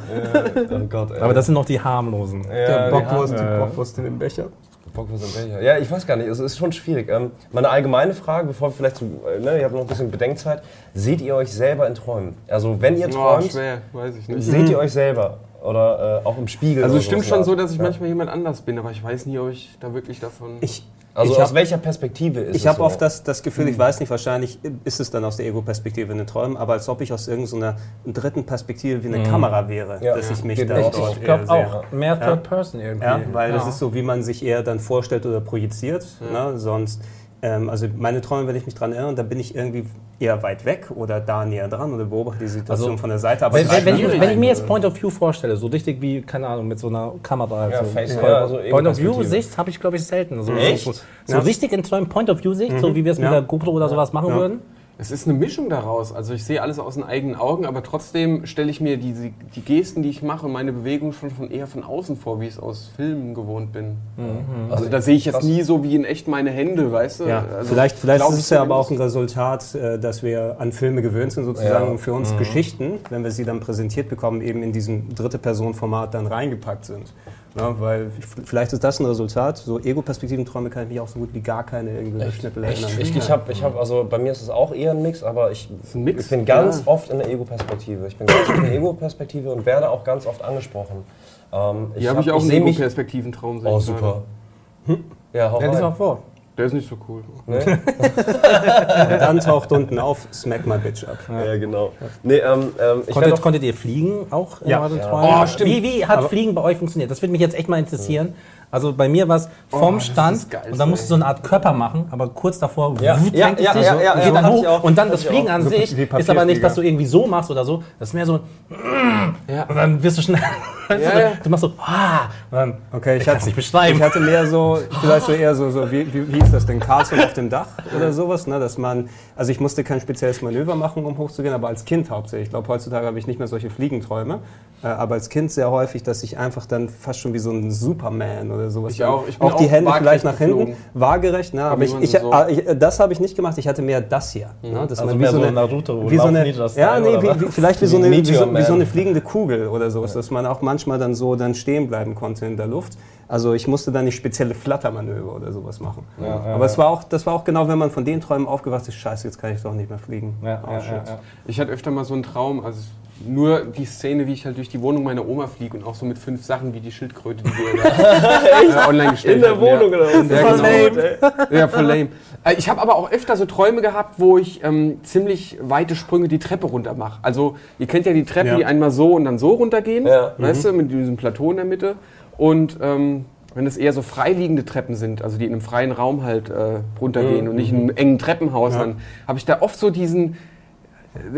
Oh Gott.
Aber das sind noch die harmlosen.
ja,
Der
die
Bockwurst, die Bockwurst in dem Becher.
Bockwurst im Becher. Ja, ich weiß gar nicht, es ist schon schwierig. Ähm, meine allgemeine Frage, bevor wir vielleicht zu, äh, ne, ihr habt noch ein bisschen Bedenkzeit. Seht ihr euch selber in Träumen? Also wenn ihr
Oh,
träumt,
schwer, weiß ich nicht.
seht ihr euch selber? Oder äh, auch im Spiegel?
Also es stimmt schon so, dass ich
Ja.
manchmal jemand anders bin, aber ich weiß nie, ob ich da wirklich davon...
Ich,
Also
ich
aus
hab-
welcher Perspektive ist
Ich
es
habe
so?
oft das, das Gefühl, ich weiß nicht, wahrscheinlich ist es dann aus der Ego-Perspektive in den Träumen, aber als ob ich aus irgendeiner dritten Perspektive wie eine Kamera wäre,
Ja.
dass ich mich
Geht
da
auch
dort.
Ich glaube auch. Mehr Third Person irgendwie.
Ja, weil das ist so, wie man sich eher dann vorstellt oder projiziert. Ne? Sonst, ähm, also meine Träume, wenn ich mich dran erinnere, da bin ich irgendwie eher weit weg oder da näher dran oder beobachte die Situation
Also,
von der Seite. Aber
Wenn, wenn, wenn, ich,
mir
wenn ich mir jetzt. Point of View vorstelle, so richtig wie, keine Ahnung, mit so einer Kamera.
Ja,
so.
Face-
Point,
ja, also
Point of. View-Sicht habe ich, glaube ich, selten. So,
Echt?
So, so
Ja.
richtig in Träumen Point of View-Sicht, so wie wir es mit
Ja.
der GoPro oder sowas machen
Ja.
würden.
Es ist eine Mischung daraus. Also ich sehe alles aus den eigenen Augen, aber trotzdem stelle ich mir die, die Gesten, die ich mache, meine Bewegungen schon von eher von außen vor, wie ich es aus Filmen gewohnt bin.
Mhm.
Also da sehe ich jetzt nie so wie in echt meine Hände, weißt du?
Ja,
also,
vielleicht, vielleicht ist es ja aber auch ein Resultat, äh, dass wir an Filme gewöhnt sind, sozusagen,
Ja.
und für uns Geschichten, wenn wir sie dann präsentiert bekommen, eben in diesem dritte Person-Format dann reingepackt sind. Ja, weil ich- vielleicht ist das ein Resultat. So Ego-Perspektiventräume kann ich mich auch so gut wie gar keine irgendwie Schnipper erinnern.
Ich, ich habe, ich hab, also bei mir ist es auch eher ein Mix, aber ich,
Mix?
ich bin ganz
Ja.
oft in der Ego-Perspektive. Ich bin ganz oft in der Ego-Perspektive und werde auch ganz oft angesprochen. Ähm,
Hier habe ich
hab-
auch einen. Ego-Perspektiven-Traum.
Oh, super. Ja, hau
Ja, lies
rein.
mal vor.
Der ist nicht so cool.
Ne?
Und dann taucht unten auf, smack my bitch ab.
Ja, genau. Nee, ähm, ähm, ich
Konntet, konntet ihr fliegen auch in
Ja.
euren
Ja.
Oh, stimmt.
Wie, wie hat Fliegen bei euch funktioniert? Das würde mich jetzt echt mal interessieren. Also bei mir war es vom
ist
Stand
Geilste,
und dann musst du so eine Art Körper machen, aber kurz davor
Ja.
wut,
Ja, ja,
dich
ja,
so,
ja,
geht
ja,
dann hoch
auch.
und dann das Fliegen an sich ist aber nicht, dass du irgendwie so machst oder so. Das ist mehr so
Ja.
und dann wirst du schnell. du, machst so ah, und dann
Okay, ich,
ich kann es
hatte,
nicht beschreiben.
ich hatte mehr so, vielleicht so eher so, so wie, wie, wie hieß das denn, Carlson auf dem Dach oder sowas, ne, dass man, also ich musste kein spezielles Manöver machen, um hochzugehen, aber als Kind hauptsächlich. Ich glaube, heutzutage habe ich nicht mehr solche Fliegenträume, aber als Kind sehr häufig, dass ich einfach dann fast schon wie so ein Superman oder sowas.
Ich auch. Ich bin
auch die
auch
Hände
waagerecht
vielleicht nach hinten,
geflogen.
waagerecht, ne, aber ich, ich,
so-
äh, ich, das habe ich nicht gemacht, ich hatte mehr das hier. Ne, dass
Also
man wie
mehr
so
so
eine,
Naruto,
wie so eine, ja, nee,
oder
wie,
was?
wie, vielleicht wie so, eine, wie, so, wie so
Man.
eine fliegende Kugel oder sowas, dass man auch manchmal dann so dann stehen bleiben konnte in der Luft. Also ich musste dann nicht spezielle Flattermanöver oder sowas machen. Aber es war auch, das war auch genau, wenn man von den Träumen aufgewacht ist, scheiße, jetzt kann ich doch nicht mehr fliegen.
Ja,
Oh,
ja, ja, ja.
Ich hatte öfter mal so einen Traum, also nur die Szene, wie ich halt durch die Wohnung meiner Oma fliege und auch so mit fünf Sachen wie die Schildkröte, die wir da äh, online gestellt
In der
hatten,
Wohnung
ja.
oder was?
Ja,
Voll
genau. Ja, voll lame. Äh, Ich habe aber auch öfter so Träume gehabt, wo ich ähm, ziemlich weite Sprünge die Treppe runter mache. Also ihr kennt ja die Treppen,
Ja.
die einmal so und dann so runtergehen,
Ja.
weißt du, mit diesem Plateau in der Mitte. Und ähm, wenn es eher so freiliegende Treppen sind, also die in einem freien Raum halt äh, runtergehen und nicht in einem engen Treppenhaus, dann habe ich da oft so diesen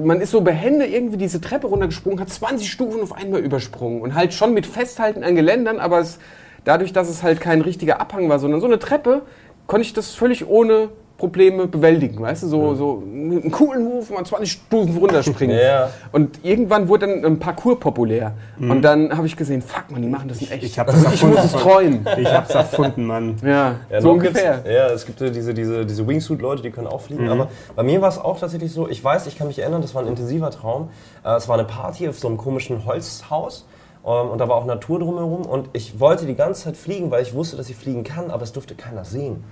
man ist so behende irgendwie diese Treppe runtergesprungen, hat 20 Stufen auf einmal übersprungen und halt schon mit Festhalten an Geländern, aber es, dadurch, dass es halt kein richtiger Abhang war, sondern so eine Treppe, konnte ich das völlig ohne Probleme bewältigen, weißt du, so, so einen coolen Move, mal 20 Stufen runterspringen.
Ja.
Und irgendwann wurde dann ein Parcours populär und dann habe ich gesehen, fuck man, die machen das in echt.
Ich habe das
ich muss es träumen.
Ich hab's erfunden, Mann.
Ja,
Ja,
so ungefähr.
gibt's- Ja, es gibt ja diese, diese, diese Wingsuit-Leute, die können auch fliegen. Aber bei mir war es auch tatsächlich so, ich weiß, ich kann mich erinnern, das war ein intensiver Traum. Äh, es war eine Party auf so einem komischen Holzhaus. Ähm, und da war auch Natur drumherum. Und ich wollte die ganze Zeit fliegen, weil ich wusste, dass ich fliegen kann, aber es durfte keiner sehen.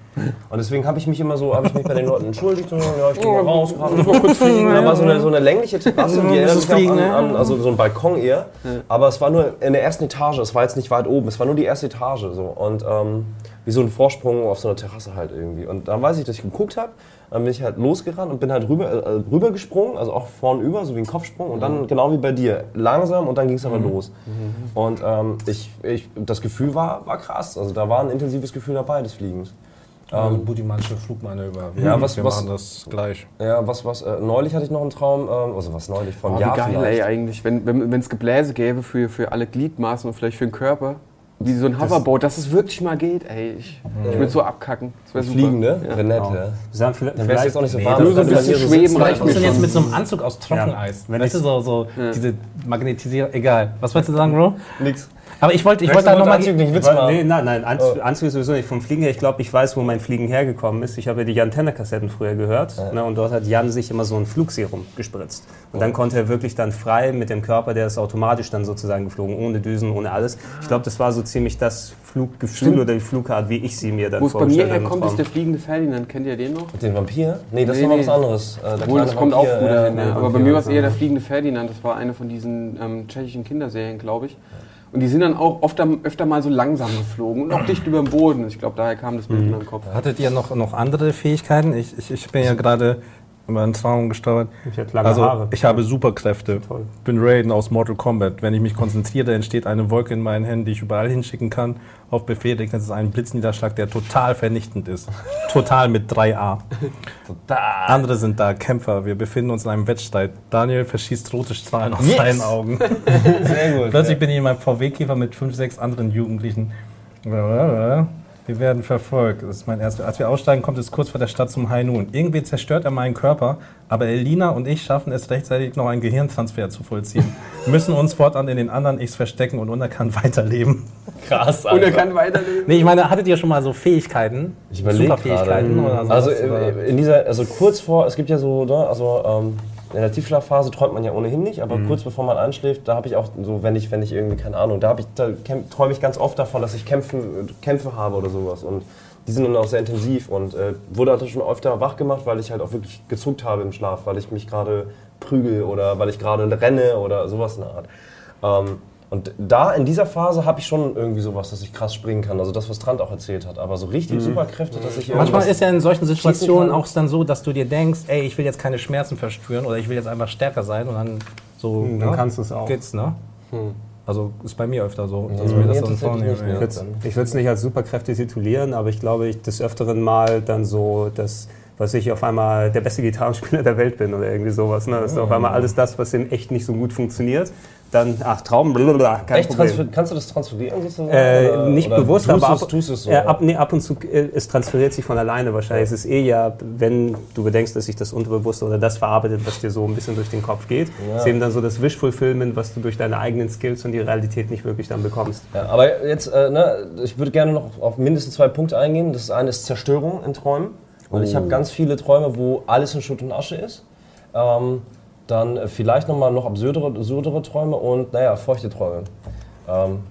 Und deswegen habe ich mich immer so, habe ich mich bei den Leuten entschuldigt. So, ja, ich gehe mal raus gerade. Und da war so eine, so eine längliche Terrasse, die erinnert mich
fliegen,
an,
ne?
an, also so ein Balkon eher. Aber es war nur in der ersten Etage, es war jetzt nicht weit oben, es war nur die erste Etage. So. Und ähm, wie so ein Vorsprung auf so einer Terrasse halt irgendwie. Und dann weiß ich, dass ich geguckt habe, dann bin ich halt losgerannt und bin halt rüber, äh, rüber gesprungen, also auch vornüber, so wie ein Kopfsprung. Und dann genau wie bei dir, langsam und dann ging es aber los. Und ähm, ich, ich, das Gefühl war, war krass. Also da war ein intensives Gefühl dabei des Fliegens.
Also Budimansche Flugmanöver. Wir,
Ja, was-
wir
was-
machen das gleich.
Ja, was, was, äh, neulich hatte ich noch einen Traum, ähm, also was neulich, vor einem
Oh,
Jahr
wie geil,
vielleicht.
ey, eigentlich, wenn es wenn, Gebläse gäbe für, für alle Gliedmaßen und vielleicht für den Körper. Wie so ein Hoverboard, dass es wirklich mal geht, ey. Ich, ich würde so abkacken. Das wäre super.
Fliegen, ne?
Ja.
Wäre nett,
Genau.
ja.
Wir sagen vielleicht,
Dann wäre es jetzt auch nicht so
Nee,
warm.
das-
nur so ein bisschen schweben reicht mir schon.
jetzt mit so einem Anzug aus Trockeneis?
Wenn
weißt du, so, so diese Magnetisierung, egal. Was wolltest du sagen, Bro?
Nix.
Aber ich wollte ich wollte da nochmal...
Anzug nicht Witz machen?
nee, nein, nein, Anzug, Anzug ist sowieso nicht vom Fliegen her. Ich glaube, ich weiß, wo mein Fliegen hergekommen ist. Ich habe ja die Jan Tenner Kassetten früher gehört. Ne, und dort hat Jan sich immer so ein Flugserum gespritzt. Und dann konnte er wirklich dann frei mit dem Körper, der ist automatisch dann sozusagen geflogen, ohne Düsen, ohne alles. Ich glaube, das war so ziemlich das Fluggefühl oder die Flugart, wie ich sie mir dann
Wo es bei mir herkommt, ist der fliegende Ferdinand. Kennt ihr den noch?
Den Vampir? Nee, das
Nee,
ist noch
nee.
was anderes. Äh,
Obwohl, das kommt auch gut
ja,
hin.
ja,
Ja. Aber bei mir war es
ja.
eher der fliegende Ferdinand. Das war eine von diesen ähm, tschechischen Kinderserien, glaube ich. Und die sind dann auch oft, öfter mal so langsam geflogen und auch dicht über dem Boden. Ich glaube, daher kam das Bild in meinem Kopf.
Hattet ihr noch, noch andere Fähigkeiten? Ich, ich, ich bin ja gerade über einen Traum gesteuert.
Ich hatte lange
Also
Haare.
ich habe Superkräfte.
Toll.
Bin Raiden aus Mortal Kombat. Wenn ich mich konzentriere, entsteht eine Wolke in meinen Händen, die ich überall hinschicken kann. Auf Befehl regnet es einen Blitzniederschlag, der total vernichtend ist. Total mit 3a. Andere sind da, Kämpfer. Wir befinden uns in einem Wettstreit. Daniel verschießt rote Strahlen aus
Yes!
seinen Augen.
Sehr gut.
Plötzlich bin ich in meinem VW-Käfer mit fünf, sechs anderen Jugendlichen. Wir werden verfolgt. Das ist mein erster. Als wir aussteigen, kommt es kurz vor der Stadt zum High Noon. Irgendwie zerstört er meinen Körper, aber Elina und ich schaffen es rechtzeitig noch einen Gehirntransfer zu vollziehen. müssen uns fortan in den anderen Ichs verstecken und unerkannt weiterleben.
Krass,
Und er kann weiterleben.
Nee, ich meine, hattet ihr schon mal so Fähigkeiten?
Ich überlege
Superfähigkeiten oder sowas?
Also äh, in dieser, also kurz vor, es gibt ja so, ne, also ähm, in der Tiefschlafphase träumt man ja ohnehin nicht, aber kurz bevor man einschläft, da habe ich auch so, wenn ich, wenn ich irgendwie, keine Ahnung, da, habe ich, da träume ich ganz oft davon, dass ich Kämpfen, Kämpfe habe oder sowas. Und die sind dann auch sehr intensiv und äh, wurde halt schon öfter wach gemacht, weil ich halt auch wirklich gezuckt habe im Schlaf, weil ich mich gerade prügel oder weil ich gerade renne oder sowas in der Art. Ähm, und da in dieser Phase habe ich schon irgendwie sowas, dass ich krass springen kann. Also das, was Trant auch erzählt hat. Aber so richtig Superkräfte, dass ich
Manchmal ist ja in solchen Situationen auch dann so, dass du dir denkst, ey, ich will jetzt keine Schmerzen verspüren oder ich will jetzt einfach stärker sein und dann so
dann
ne,
kannst du es auch.
geht's, ne? Also ist bei mir öfter so, dass
Ja,
mir das
mir
dann vornehme.
nicht mehr.
ja.
Jetzt, ich würde es nicht als Superkräfte titulieren, aber ich glaube, ich des Öfteren mal dann so, dass was ich auf einmal der beste Gitarrenspieler der Welt bin oder irgendwie sowas. Ne? Das ist auf einmal alles das, was in echt nicht so gut funktioniert. Dann, ach, Traum, blablabla, kein
Echt?
Problem.
Kannst du das transferieren?
Äh,
Oder-
nicht
oder
bewusst, aber
es, tust es so.
äh, ab, nee, ab und zu, äh, es transferiert sich von alleine wahrscheinlich. Es ist eh ja, wenn du bedenkst, dass sich das Unterbewusste oder das verarbeitet, was dir so ein bisschen durch den Kopf geht,
Ja.
ist eben dann so das Wish-Fulfillment, was du durch deine eigenen Skills und die Realität nicht wirklich dann bekommst.
Ja, aber jetzt, äh, ne, ich würde gerne noch auf mindestens zwei Punkte eingehen. Das eine ist Zerstörung in Träumen. Weil ich habe ganz viele Träume, wo alles in Schutt und Asche ist. Ähm, dann äh, vielleicht nochmal noch absurdere, absurdere Träume und, naja, feuchte Träume. Ähm,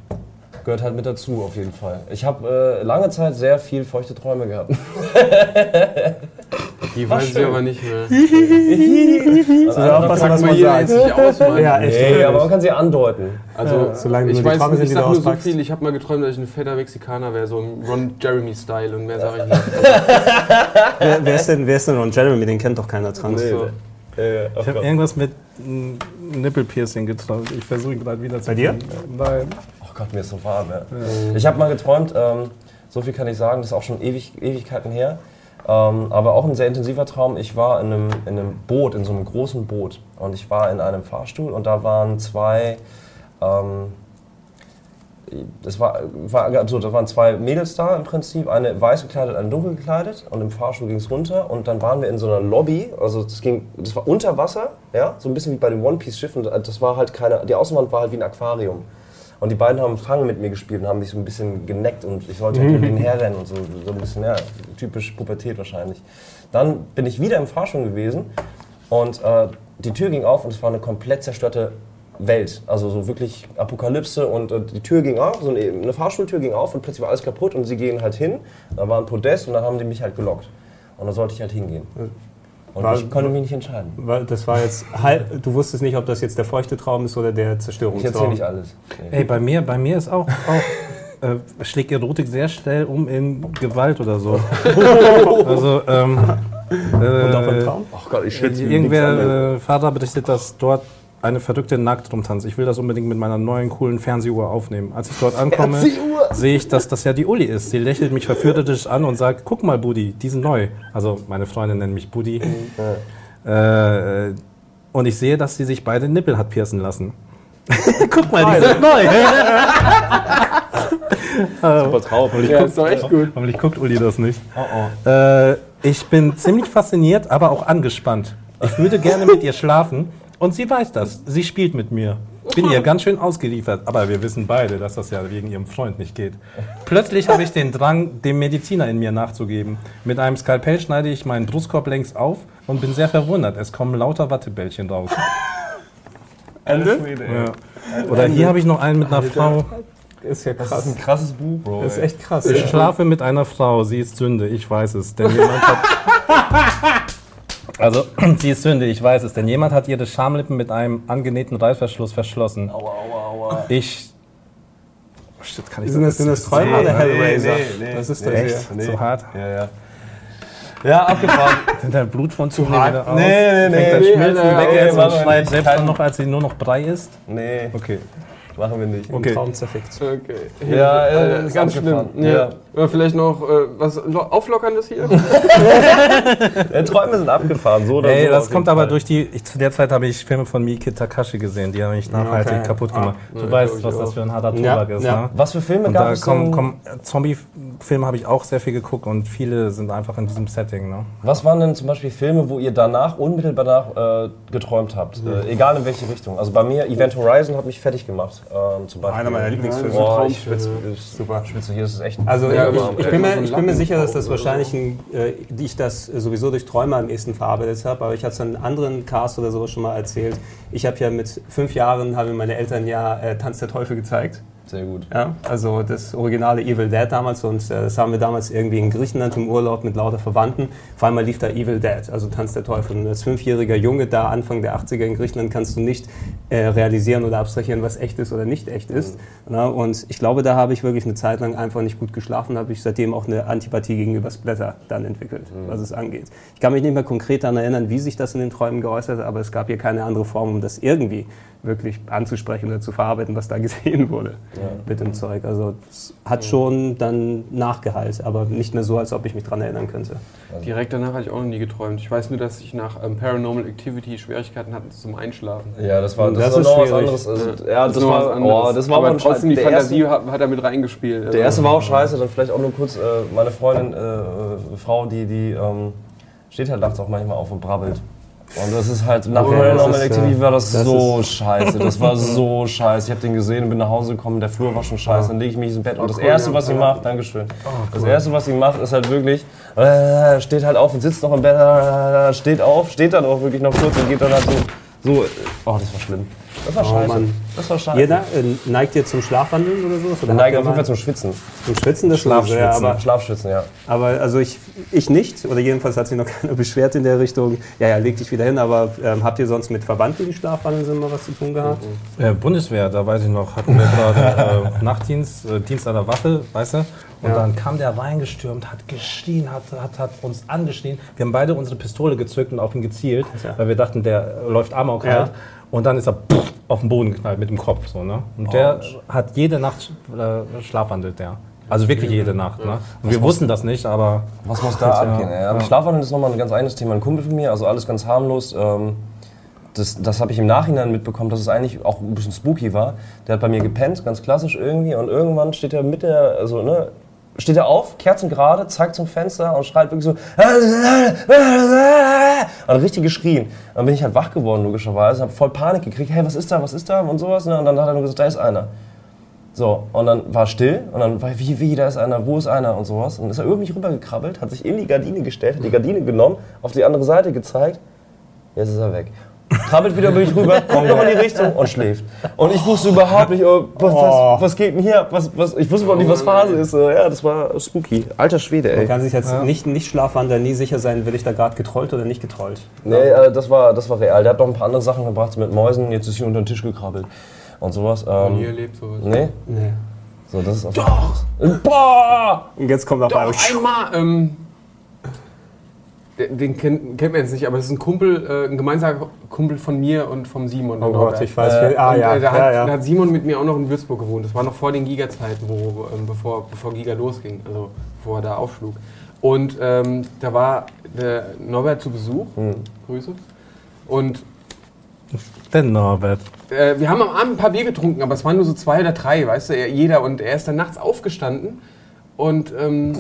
gehört halt mit dazu auf jeden Fall. Ich habe äh, lange Zeit sehr viel feuchte Träume gehabt.
Die weiß ich
schön.
aber nicht mehr.
Also,
aufpassen,
Frag
was
mal
man
jeder
sagt.
jetzt nicht aus.
Ja, echt.
nee, aber man kann sie andeuten.
Also,
solange
ich weiß,
sind,
ich sag nur so viel. Ich habe mal geträumt, dass ich ein fetter Mexikaner wäre, so ein Ron Jeremy-Style und mehr sage ich nicht.
Wer, wer, ist denn, wer ist denn Ron Jeremy? Den kennt doch keiner Trans.
Nee,
so.
äh,
Ich habe irgendwas mit Nippelpiercing geträumt. Ich versuche ihn gerade wieder zu
Bei dir?
Nein.
Oh Gott, mir ist so warm. Ja. Ich habe mal geträumt, ähm, so viel kann ich sagen, das ist auch schon ewig, Ewigkeiten her. Ähm, aber auch ein sehr intensiver Traum. Ich war in einem, in einem Boot, in so einem großen Boot. Und ich war in einem Fahrstuhl und da waren zwei. Ähm, das war, war absurd. Da waren zwei Mädels da im Prinzip, eine weiß gekleidet, eine dunkel gekleidet und im Fahrstuhl ging es runter und dann waren wir in so einer Lobby, also das ging, das war unter Wasser, ja, so ein bisschen wie bei dem One Piece Schiff und das war halt keine, die Außenwand war halt wie ein Aquarium. Und die beiden haben Fangen mit mir gespielt und haben mich so ein bisschen geneckt und ich sollte hinter denen herrennen und so, so ein bisschen, ja, typisch Pubertät wahrscheinlich. Dann bin ich wieder im Fahrstuhl gewesen und äh, die Tür ging auf und es war eine komplett zerstörte Welt. Also so wirklich Apokalypse und äh, die Tür ging auf, so eine, eine Fahrstuhltür ging auf und plötzlich war alles kaputt und sie gehen halt hin. Da war ein Podest und dann haben die mich halt gelockt. Und da sollte ich halt hingehen. Und
War-
ich konnte mich nicht entscheiden.
Weil Das war jetzt halb, du wusstest nicht, ob das jetzt der feuchte Traum ist oder der
Ich
Zerstörungstraum.
erzähle nicht alles. Nee.
Ey, bei mir, bei mir ist auch, auch äh, schlägt Erotik sehr schnell um in Gewalt oder so. also, ähm,
Und auch im
äh,
Traum?
Ach Gott, ich
irgendwer, äh, Vater berichtet, dass dort eine verrückte Nackt rumtanzt. Ich will das unbedingt mit meiner neuen coolen Fernsehuhr aufnehmen. Als ich dort ankomme, sehe ich, dass das ja die Uli ist. Sie lächelt mich verführerisch an und sagt, guck mal, Budi, die sind neu. Also meine Freunde nennen mich Budi. Äh, und ich sehe, dass sie sich beide Nippel hat piercen lassen. guck mal, die sind neu.
Super Traum.
Ja, ist doch echt gut.
Hoffentlich guckt Uli das nicht. Äh, ich bin ziemlich fasziniert, aber auch angespannt. Ich würde gerne mit ihr schlafen und sie weiß das. Sie spielt mit mir. Bin ihr ganz schön ausgeliefert, aber wir wissen beide, dass das ja wegen ihrem Freund nicht geht. Plötzlich habe ich den Drang, dem Mediziner in mir nachzugeben. Mit einem Skalpell schneide ich meinen Brustkorb längs auf und bin sehr verwundert. Es kommen lauter Wattebällchen raus.
Ende?
Ja. Oder hier habe ich noch einen mit einer Frau.
Ist ja
Das
krass.
ist ein krasses Buch, Bro.
Das ist echt krass.
Ich schlafe mit einer Frau, sie ist Sünde, ich weiß es, denn jemand hat. Also, sie ist Sünde, ich weiß es, denn jemand hat ihre Schamlippen mit einem angenähten Reißverschluss verschlossen.
Aua, aua, aua.
Ich. Oh, shit, kann ich
Sind das, sind das Träume
Nee,
oder
nee,
Hellraiser?
nee, nee,
das ist
nee,
das
echt? Nee.
Zu hart?
Ja, ja. Ja, abgefahren.
Sind da Blut von zu
hart?
wieder aus?
Nee, nee, nee,
Fängt das
nee,
Schmilzen
Alter,
weg
nee,
jetzt und schneit selbst dann noch, als sie nur noch Brei ist?
nee.
Okay.
Machen wir nicht.
Im Traum zerfickt.
Okay.
Ja, äh, ist
ganz schlimm.
abgefahren.
Ja.
Ja.
Oder vielleicht noch äh, was lo- Auflockerndes hier?
Äh, Träume sind abgefahren, so oder
Ey,
so.
das kommt aber
Fall.
durch die. Ich, zu der Zeit habe ich Filme von Miki Takashi gesehen, die haben mich nachhaltig
Okay.
kaputt gemacht.
Ah,
du
ja,
weißt, was das für ein harter
Ja,
Tobak ist,
ja.
ne?
Was für Filme
Und
gab
da
es
kommen äh, Zombie-Filme habe ich auch sehr viel geguckt und viele sind einfach in diesem Setting. Ne?
Was waren denn zum Beispiel Filme, wo ihr danach, unmittelbar danach, äh, geträumt habt? Äh, egal in welche Richtung. Also bei mir, Event Horizon hat mich fertig gemacht. Ähm, zum Beispiel.
Einer meiner Lieblingsfilme.
Traum-
ich schwitze, super. schwitze hier, ist echt...
Also
Ja,
ich, ich, bin mir,
so
ich bin mir sicher, dass das wahrscheinlich, ein, äh, ich das sowieso durch Träume am ehesten verarbeitet habe, aber ich hatte es in einem anderen Cast oder sowas schon mal erzählt. Ich habe ja mit fünf Jahren, haben mir meine Eltern ja äh, Tanz der Teufel gezeigt.
Sehr gut.
Ja, also das originale Evil Dead damals und äh, das haben wir damals irgendwie in Griechenland im Urlaub mit lauter Verwandten. Vor allem lief da Evil Dead, also Tanz der Teufel. Und als fünfjähriger Junge da Anfang der 80er in Griechenland kannst du nicht äh, realisieren oder abstrahieren, was echt ist oder nicht echt ist. Na, und ich glaube, da habe ich wirklich eine Zeit lang einfach nicht gut geschlafen, habe ich seitdem auch eine Antipathie gegenüber Splatter dann entwickelt, was es angeht. Ich kann mich nicht mehr konkret daran erinnern, wie sich das in den Träumen geäußert hat, aber es gab hier keine andere Form, um das irgendwie wirklich anzusprechen oder zu verarbeiten, was da gesehen wurde mit dem Zeug. Also es hat schon dann Nachgehalt, aber nicht mehr so, als ob ich mich daran erinnern könnte.
Direkt danach hatte ich auch noch nie geträumt. Ich weiß nur, dass ich nach ähm, Paranormal Activity Schwierigkeiten hatte zum Einschlafen.
Ja, das war, das
Das
war
ist
noch was
schwierig.
anderes. Also, ja, das,
ist noch was
war,
anderes.
oh, das war
aber trotzdem die Fantasie
Erste,
hat, hat er mit reingespielt. Also,
der erste war auch scheiße, dann vielleicht auch nur kurz, äh, meine Freundin, äh, äh, Frau, die, die ähm, steht halt nachts auch manchmal auf und brabbelt. Und das ist halt, nach
Okay,
Paranormal Activity war das,
das
so scheiße. Das war so scheiße. Ich habe den gesehen und bin nach Hause gekommen, der Flur war schon scheiße. Dann lege ich mich ins Bett und das
cool,
Erste,
ja.
was sie macht, Dankeschön. Das Erste, was sie macht, ist halt wirklich, äh, steht halt auf und sitzt noch im Bett, äh, steht auf, steht dann auch wirklich noch kurz und geht dann halt so, so, äh, oh, das war schlimm. Das war
Oh,
scheiße.
Mann.
Das war scheiße.
Jeder äh, neigt ihr zum Schlafwandeln oder so? Oder ihr
auf jeden
mal-
Fall zum Schwitzen.
zum Schwitzen? Das sowieso, ja, aber,
Schlafschwitzen, ja.
aber also ich, ich nicht, oder jedenfalls hat sich noch keiner beschwert in der Richtung. Ja, ja, leg dich wieder hin, aber ähm, habt ihr sonst mit Verwandten, die Schlafwandeln sind, mal was zu tun gehabt?
Äh, Bundeswehr, da weiß ich noch, hatten wir gerade äh, Nachtdienst, äh, Dienst an der Waffe, weißt du? Und
Ja.
dann kam der reingestürmt, hat geschrien, hat, hat, hat uns angeschrien. Wir haben beide unsere Pistole gezückt und auf ihn gezielt,
Ja.
weil wir dachten, der läuft Amok
Ja.
Und dann ist er auf den Boden geknallt mit dem Kopf. So, ne? Und der hat jede Nacht äh, schlafwandelt, der. Also wirklich jede Nacht. Ne? Und wir wussten das nicht, aber
Was muss da abgehen? Ey? Aber Schlafwandeln ist nochmal ein ganz eigenes Thema. Ein Kumpel von mir, also alles ganz harmlos. Ähm, das das habe ich im Nachhinein mitbekommen, dass es eigentlich auch ein bisschen spooky war. Der hat bei mir gepennt, ganz klassisch irgendwie. Und irgendwann steht er mit der, also ne, steht er auf, Kerzen gerade, zeigt zum Fenster und schreit wirklich so. Und richtig geschrien. Dann bin ich halt wach geworden, logischerweise. Habe voll Panik gekriegt. Hey, was ist da, was ist da? Und sowas. Ne? Und dann hat er nur gesagt, da ist einer. So, und dann war still und dann war wie, wie, da ist einer, wo ist einer und sowas. Und dann ist er mich rübergekrabbelt, hat sich in die Gardine gestellt, hat die Gardine genommen, auf die andere Seite gezeigt. Jetzt ist er weg. Krabbelt wieder über mich rüber, kommt noch in die Richtung und schläft. Und ich wusste überhaupt nicht, oh, was, was, was geht denn hier? ab? Was, was, ich wusste überhaupt nicht, was Phase ist. So, Ja, das war spooky. Alter Schwede,
Man
ey.
kann sich jetzt nicht, nicht Schlafwandeln nie sicher sein, will ich da gerade getrollt oder nicht getrollt.
Nee, äh, das war, das war real. Der hat noch ein paar andere Sachen gebracht mit Mäusen. Jetzt ist hier unter den Tisch gekrabbelt und sowas. Ähm,
Nie erlebt sowas.
nee,
Nee.
so, das ist auf Doch! Boah!
Und jetzt kommt auf einmal.
Doch, einmal, ähm, den, kennt, kennt man jetzt nicht, aber das ist ein Kumpel, äh, ein gemeinsamer Kumpel von mir und vom Simon.
Oh Gott, ich weiß.
Äh,
ah ja,
äh, da, hat,
ja, ja.
da hat Simon mit mir auch noch in Würzburg gewohnt. Das war noch vor den Giga-Zeiten, wo, ähm, bevor, bevor Giga losging, also bevor er da aufschlug. Und ähm, da war der Norbert zu Besuch.
Hm.
Grüße. Und
denn Norbert.
äh, wir haben am Abend ein paar Bier getrunken, aber es waren nur so zwei oder drei, weißt du, er- jeder. Und er ist dann nachts aufgestanden und ähm,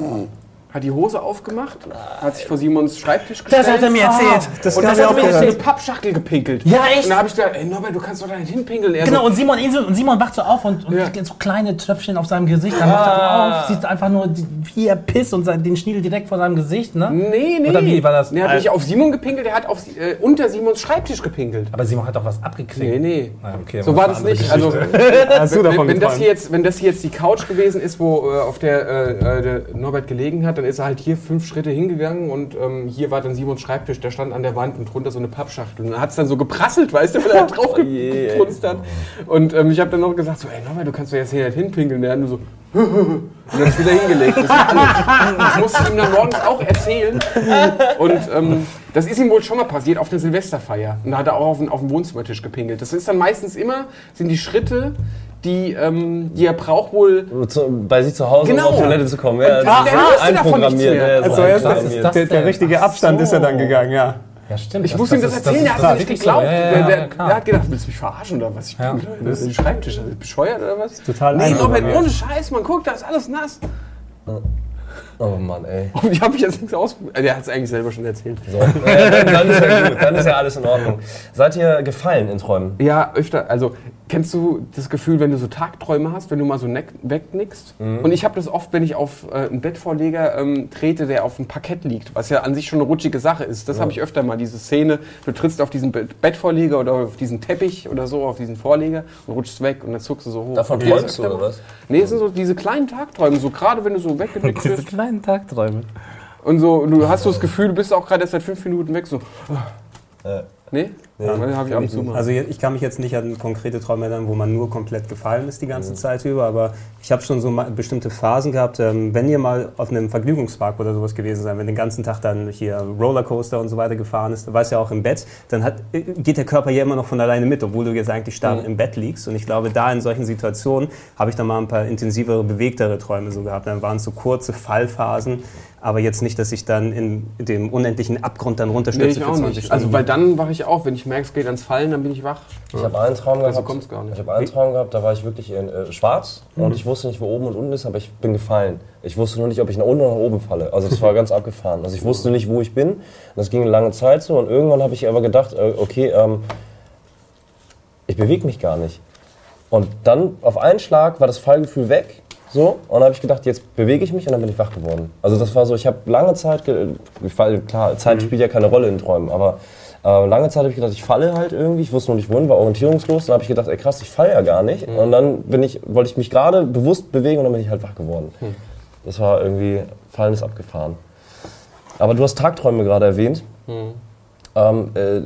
hat die Hose aufgemacht, hat sich vor Simons Schreibtisch gestellt.
Das hat er mir erzählt.
Das
und das
ich
hat
auch
mir in eine. Pappschachtel gepinkelt.
Ja, echt?
Und da habe ich gedacht, ey Norbert, du kannst doch da nicht hinpinkeln. Er
Genau,
so,
und Simon, und Simon wacht so auf und, und
Ja.
kriegt so kleine Tröpfchen auf seinem Gesicht. Dann wacht er so auf, sieht einfach nur, wie er pisst und den Schniedel direkt vor seinem Gesicht. Ne?
Nee, nee.
Oder wie war das?
Der hat nicht auf Simon gepinkelt, der hat auf, äh, unter Simons Schreibtisch gepinkelt.
Aber Simon hat doch was abgekriegt.
Nee, nee.
Ah, okay,
So war das nicht. Also,
Hast du
wenn,
davon
wenn, das hier jetzt, wenn das hier jetzt die Couch gewesen ist, wo äh, auf der, äh, äh, der Norbert gelegen hat, dann ist er halt hier fünf Schritte hingegangen und ähm, hier war dann Simons Schreibtisch, der stand an der Wand und drunter so eine Pappschachtel. Und dann hat es dann so geprasselt, weißt du, weil er drauf
je, ey.
getrunzt hat. Und ähm, ich habe dann noch gesagt, so, ey Norbert, du kannst doch jetzt hier nicht hinpinkeln. Der hat nur so, und dann ist wieder hingelegt. Das, das musste ich ihm dann morgens auch erzählen. Und ähm, das ist ihm wohl schon mal passiert auf der Silvesterfeier. Und da hat er auch auf den, auf den Wohnzimmertisch gepinkelt. Das ist dann meistens immer, sind die Schritte, die, ähm, die er braucht wohl.
Zu, bei sich zu Hause,
Genau.
um auf Toilette zu kommen. Ja,
Und
das
der
ist einprogrammiert.
mehr.
ja, so
Also erst das
einprogrammiert.
ist
das
der, richtige Abstand ist er dann
so.
gegangen, ja.
Ja, stimmt.
Ich muss ihm das
ist-
erzählen, er
ist
hat es nicht
wirklich
geglaubt.
So. Ja, ja,
der,
ja,
der, der hat gedacht, willst du mich verarschen oder was? Ich
Ja.
bin, das ist ein Schreibtisch, das ist bescheuert oder was?
Total
Nee, Robert, ohne Scheiß, man guckt, da ist alles nass.
Oh Mann, ey.
Und ich habe mich jetzt nichts ausprobiert. Der hat es eigentlich selber schon erzählt.
So. Ja, dann, dann ist ja gut, dann ist ja alles in Ordnung. Seid ihr gefallen in Träumen?
Ja, öfter. Also, kennst du das Gefühl, wenn du so Tagträume hast, wenn du mal so wegnickst? Und ich habe das oft, wenn ich auf äh, einen Bettvorleger ähm, trete, der auf dem Parkett liegt, was ja an sich schon eine rutschige Sache ist. Das habe ich öfter mal, diese Szene. Du trittst auf diesen Bett- Bettvorleger oder auf diesen Teppich oder so, auf diesen Vorleger und rutschst weg und dann zuckst du so hoch.
Davon
Okay,
träumst
das
du, oder
mal.
was?
Nee, es sind so diese kleinen Tagträume, so gerade wenn du so weggenickt
Diese
bist
kleinen Tagträume.
und so, du hast so das Gefühl, du bist auch gerade erst seit fünf Minuten weg, so.
Äh,
Nee? Ja, nee habe ich ab und zu mal.
Also ich kann mich jetzt nicht an konkrete Träume erinnern, wo man nur komplett gefallen ist die ganze Zeit über, aber ich habe schon so bestimmte Phasen gehabt. Ähm, wenn ihr mal auf einem Vergnügungspark oder sowas gewesen seid, wenn den ganzen Tag dann hier Rollercoaster und so weiter gefahren ist, du weißt ja auch im Bett, dann hat, äh, geht der Körper ja immer noch von alleine mit, obwohl du jetzt eigentlich starr im Bett liegst. Und ich glaube, da in solchen Situationen habe ich dann mal ein paar intensivere, bewegtere Träume so gehabt. Dann waren es so kurze Fallphasen, aber jetzt nicht, dass ich dann in dem unendlichen Abgrund dann
Nee,
runterstürze
ich auch nicht. Also, weil dann wache ich auf. Wenn ich merke, es geht ans Fallen, dann bin ich wach.
Ich habe einen Traum gehabt.
Also kommt's gar nicht.
Ich habe einen Traum gehabt, da war ich wirklich in äh, schwarz und ich wusste nicht, wo oben und unten ist, aber ich bin gefallen. Ich wusste nur nicht, ob ich nach unten oder nach oben falle. Also das war ganz abgefahren. Also ich wusste nicht, wo ich bin. Das ging eine lange Zeit so und irgendwann habe ich aber gedacht, äh, okay, ähm, ich bewege mich gar nicht. Und dann auf einen Schlag war das Fallgefühl weg. So, und dann habe ich gedacht, jetzt bewege ich mich und dann bin ich wach geworden. Also das war so, ich habe lange Zeit, klar, Zeit spielt ja keine Rolle in Träumen, aber äh, lange Zeit habe ich gedacht, ich falle halt irgendwie, ich wusste noch nicht wohin, war orientierungslos, dann habe ich gedacht, ey krass, ich falle ja gar nicht. Und dann bin ich, wollte ich mich gerade bewusst bewegen und dann bin ich halt wach geworden. Das war irgendwie, Fallen ist abgefahren. Aber du hast Tagträume gerade erwähnt. Ähm, äh,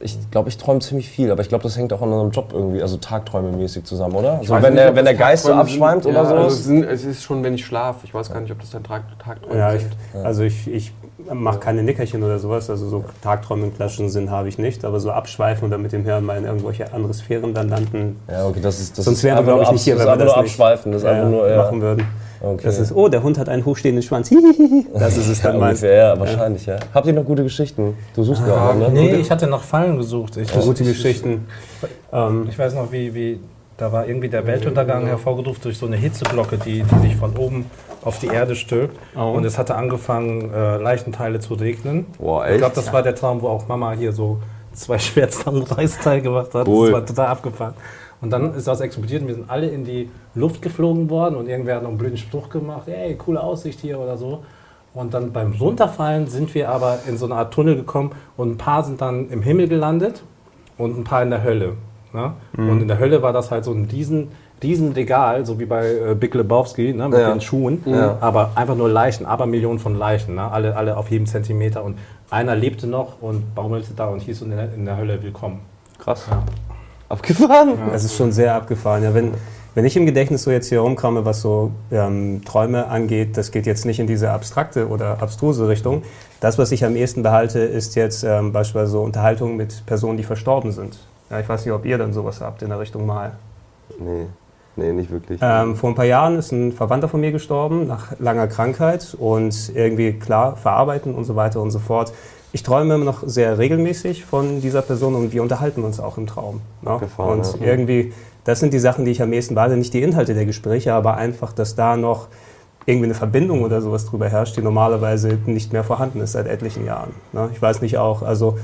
ich glaube, ich träume ziemlich viel, aber ich glaube, das hängt auch an unserem Job irgendwie, also Tagträume-mäßig zusammen, oder? So,
weiß
wenn
nicht,
der, wenn der Geist so
Tagträume
abschweimt
sind.
oder
ja,
so.
Also es, sind, es ist schon, wenn ich schlafe. Ich weiß gar nicht, ob das dann Tag, Tagträume
Ja, ich,
sind.
also ich, ich mache keine Nickerchen oder sowas, also so Tagträume im klassischen Sinn habe ich nicht, aber so abschweifen oder mit dem Hirn mal in irgendwelche andere Sphären dann landen,
Ja, okay, das ist das
sonst
ist
wären wir glaube ich nicht hier, wenn
das
wir
ist einfach
das
nur
nicht
abschweifen, das ist einfach nur ja,
machen würden.
Okay.
Das ist, oh, der Hund hat einen hochstehenden Schwanz, hihihihi. das ist es
ja,
dann meist.
ungefähr, ja, wahrscheinlich, ja. Habt ihr noch gute Geschichten? Du suchst gerade, ne?
Nee, ich hatte noch Fallen gesucht. Ich,
Gute Geschichten. Ähm,
Ich weiß noch, wie, wie da war irgendwie der Weltuntergang hervorgerufen durch so eine Hitzeglocke, die, die sich von oben auf die Erde stülpt.
Oh.
Und es hatte angefangen, äh, Leichenteile zu regnen.
Boah,
Ich
echt?
glaube, das war der Traum, wo auch Mama hier so zwei Reißteil gemacht hat.
Cool.
Das war total abgefahren. Und dann ist das explodiert und wir sind alle in die Luft geflogen worden und irgendwer hat noch einen blöden Spruch gemacht, ey, coole Aussicht hier oder so. Und dann beim Runterfallen sind wir aber in so eine Art Tunnel gekommen und ein paar sind dann im Himmel gelandet und ein paar in der Hölle. Ne? Und in der Hölle war das halt so ein riesen, riesen Regal, so wie bei äh, Big Lebowski ne, mit
Ja.
den Schuhen,
Ja.
aber einfach nur Leichen, aber Millionen von Leichen, ne? alle, alle auf jedem Zentimeter. Und einer lebte noch und baumelte da und hieß in der, in der Hölle willkommen.
Krass. Abgefahren?
Es ist schon sehr abgefahren. Ja, wenn, wenn ich im Gedächtnis so jetzt hier rumkomme, was so ähm, Träume angeht, das geht jetzt nicht in diese abstrakte oder abstruse Richtung. Das, was ich am ehesten behalte, ist jetzt ähm, beispielsweise so Unterhaltung mit Personen, die verstorben sind. Ja, ich weiß nicht, ob ihr dann sowas habt in der Richtung mal.
Nee, nee, nicht wirklich.
Ähm, vor ein paar Jahren ist ein Verwandter von mir gestorben nach langer Krankheit und irgendwie klar verarbeiten und so weiter und so fort. Ich träume immer noch sehr regelmäßig von dieser Person und wir unterhalten uns auch im Traum. Ne?
Abgefahren,
Und
ja.
irgendwie, das sind die Sachen, die ich am ehesten behalte, nicht die Inhalte der Gespräche, aber einfach, dass da noch irgendwie eine Verbindung oder sowas drüber herrscht, die normalerweise nicht mehr vorhanden ist seit etlichen Jahren. Ne? Ich weiß nicht auch, also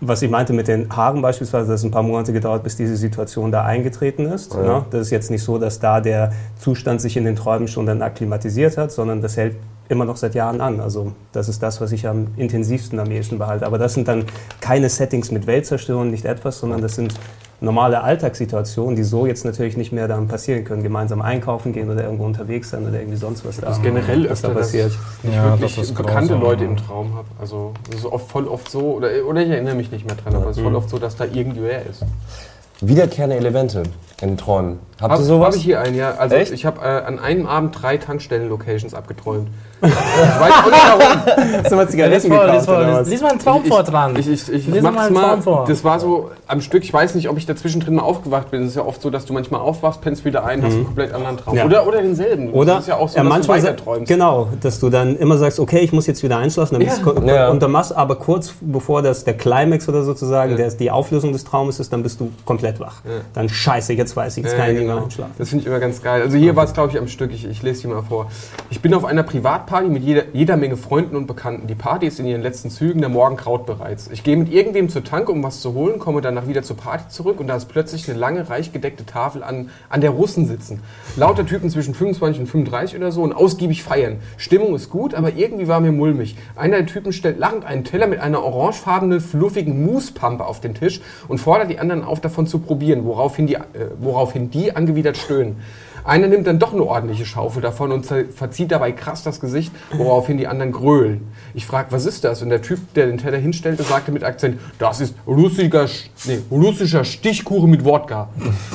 was ich meinte mit den Haaren beispielsweise, dass es ein paar Monate gedauert, bis diese Situation da eingetreten ist.
Ja.
Ne? Das ist jetzt nicht so, dass da der Zustand sich in den Träumen schon dann akklimatisiert hat, sondern das hält immer noch seit Jahren an. Also das ist das, was ich am intensivsten am ehesten behalte. Aber das sind dann keine Settings mit Weltzerstörung, nicht etwas, sondern das sind normale Alltagssituationen, die so jetzt natürlich nicht mehr dann passieren können. Gemeinsam einkaufen gehen oder irgendwo unterwegs sein oder irgendwie sonst was da,
Das ist generell
was da
öfter, dass
passiert.
ich
Ja,
wirklich
das
bekannte
grausam.
Leute im Traum habe. Also das ist oft, voll oft so, oder, oder ich erinnere mich nicht mehr dran, aber es ist voll oft so, dass da irgendwer ist.
Wiederkehrende Elemente in Träumen. Habt
Hab,
ihr sowas?
Habe ich hier einen, ja. Also
Echt?
ich habe äh, an einem Abend drei Tankstellen-Locations abgeträumt. ich weiß auch nicht warum.
Hast du mal Zigaretten
Lies mal,
gekauft
lies mal,
oder
lies,
was?
lies mal einen Traum
Ich-
vor dran.
Ich, ich, ich
mal
mach's mal.
Traum vor.
Das war so am Stück. Ich weiß nicht, ob ich dazwischen drin mal aufgewacht bin. Es ist ja oft so, dass du manchmal aufwachst, pennst wieder ein, hast einen komplett anderen Traum.
Ja.
Oder, oder denselben.
Oder
das ist ja auch so,
ja,
dass
manchmal
du träumst.
Genau, dass du dann immer sagst, okay, ich muss jetzt wieder einschlafen, dann
Ja.
bist du,
Ja.
und dann machst aber kurz bevor das der Climax oder sozusagen, der, die Auflösung des Traumes ist, dann bist du komplett wach. Dann scheiße, jetzt weiß ich, jetzt
Ja,
kann ich nicht
genau.
einschlafen.
Das finde ich immer ganz geil. Also hier war es, glaube ich, am Stück. Ich, ich lese die mal vor. Ich bin auf einer Privatparty mit jeder, jeder Menge Freunden und Bekannten. Die Party ist in ihren letzten Zügen, der Morgen kraut bereits. Ich gehe mit irgendwem zur Tanke, um was zu holen, komme danach wieder zur Party zurück und da ist plötzlich eine lange, reich gedeckte Tafel an, an der Russen sitzen. Lauter Typen zwischen 25 und 35 oder so und ausgiebig feiern. Stimmung ist gut, aber irgendwie war mir mulmig. Einer der Typen stellt lachend einen Teller mit einer orangefarbenen, fluffigen Moussepampe auf den Tisch und fordert die anderen auf, davon zu probieren, woraufhin die, äh, woraufhin die angewidert stöhnen. Einer nimmt dann doch eine ordentliche Schaufel davon und verzieht dabei krass das Gesicht, woraufhin die anderen grölen. Ich frage, was ist das? Und der Typ, der den Teller hinstellte, sagte mit Akzent, das ist russischer, Sch- nee, russischer Stichkuchen mit Wodka.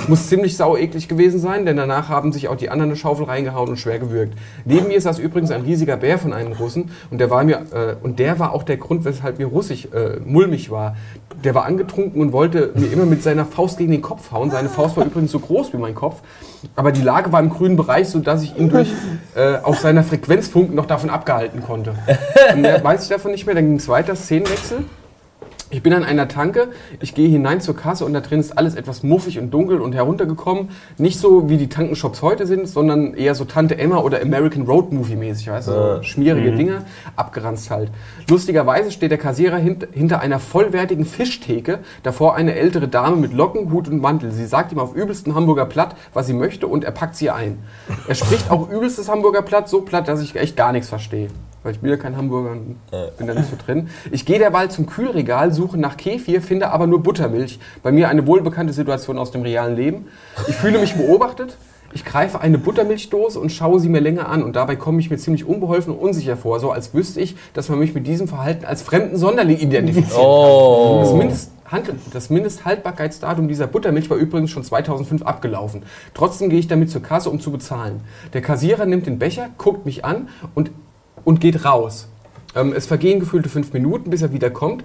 Muss ziemlich saueklig gewesen sein, denn danach haben sich auch die anderen eine Schaufel reingehauen und schwer gewürgt. Neben mir saß übrigens ein riesiger Bär von einem Russen und der war, mir, äh, und der war auch der Grund, weshalb mir russisch äh, mulmig war. Der war angetrunken und wollte mir immer mit seiner Faust gegen den Kopf hauen. Seine Faust war übrigens so groß wie mein Kopf. Aber die Lage war im grünen Bereich, sodass ich ihn durch äh, auf seiner Frequenzfunk noch davon abgehalten konnte. Und mehr weiß ich davon nicht mehr. Dann ging es weiter, Szenenwechsel. Ich bin an einer Tanke, ich gehe hinein zur Kasse und da drin ist alles etwas muffig und dunkel und heruntergekommen. Nicht so wie die Tankenshops heute sind, sondern eher so Tante Emma oder American Road Movie mäßig, weißt du, so schmierige Dinger, abgeranzt halt. Lustigerweise steht der Kassierer hint, hinter einer vollwertigen Fischtheke, davor eine ältere Dame mit Locken, Hut und Mantel. Sie sagt ihm auf übelsten Hamburger Platt, was sie möchte und er packt sie ein. Er spricht auch übelstes Hamburger Platt, so platt, dass ich echt gar nichts verstehe weil ich bin ja kein Hamburger und bin da nicht so drin. Ich gehe derweil zum Kühlregal, suche nach Kefir, finde aber nur Buttermilch. Bei mir eine wohlbekannte Situation aus dem realen Leben. Ich fühle mich beobachtet. Ich greife eine Buttermilchdose und schaue sie mir länger an und dabei komme ich mir ziemlich unbeholfen und unsicher vor, so als wüsste ich, dass man mich mit diesem Verhalten als fremden Sonderling identifiziert.
Oh.
Das, Mindest das Mindesthaltbarkeitsdatum dieser Buttermilch war übrigens schon 2005 abgelaufen. Trotzdem gehe ich damit zur Kasse, um zu bezahlen. Der Kassierer nimmt den Becher, guckt mich an und, und geht raus. Ähm, es vergehen gefühlte fünf Minuten, bis er wieder kommt.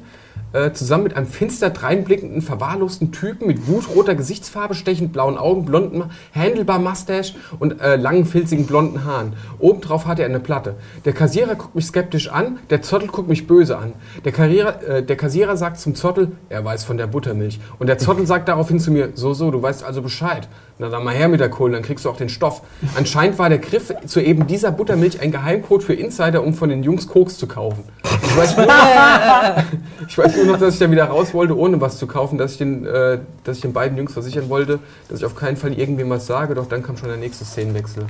Äh, zusammen mit einem finster dreinblickenden, verwahrlosten Typen mit wutroter Gesichtsfarbe, stechend blauen Augen, blonden, handelbar Mustache und äh, langen, filzigen blonden Haaren. Obendrauf hat er eine Platte. Der Kassierer guckt mich skeptisch an, der Zottel guckt mich böse an. Der, Karriere, äh, der Kassierer sagt zum Zottel, er weiß von der Buttermilch. Und der Zottel sagt daraufhin zu mir, so, so, du weißt also Bescheid. Na dann mal her mit der Kohle, dann kriegst du auch den Stoff. Anscheinend war der Griff zu eben dieser Buttermilch ein Geheimcode für Insider, um von den Jungs Koks zu kaufen. Ich weiß ich weiß nur noch, dass ich da wieder raus wollte, ohne was zu kaufen, dass ich, den, äh, dass ich den beiden Jungs versichern wollte, dass ich auf keinen Fall irgendwem was sage, doch dann kam schon der nächste Szenenwechsel.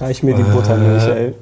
Reich mir die Buttermilch, ey.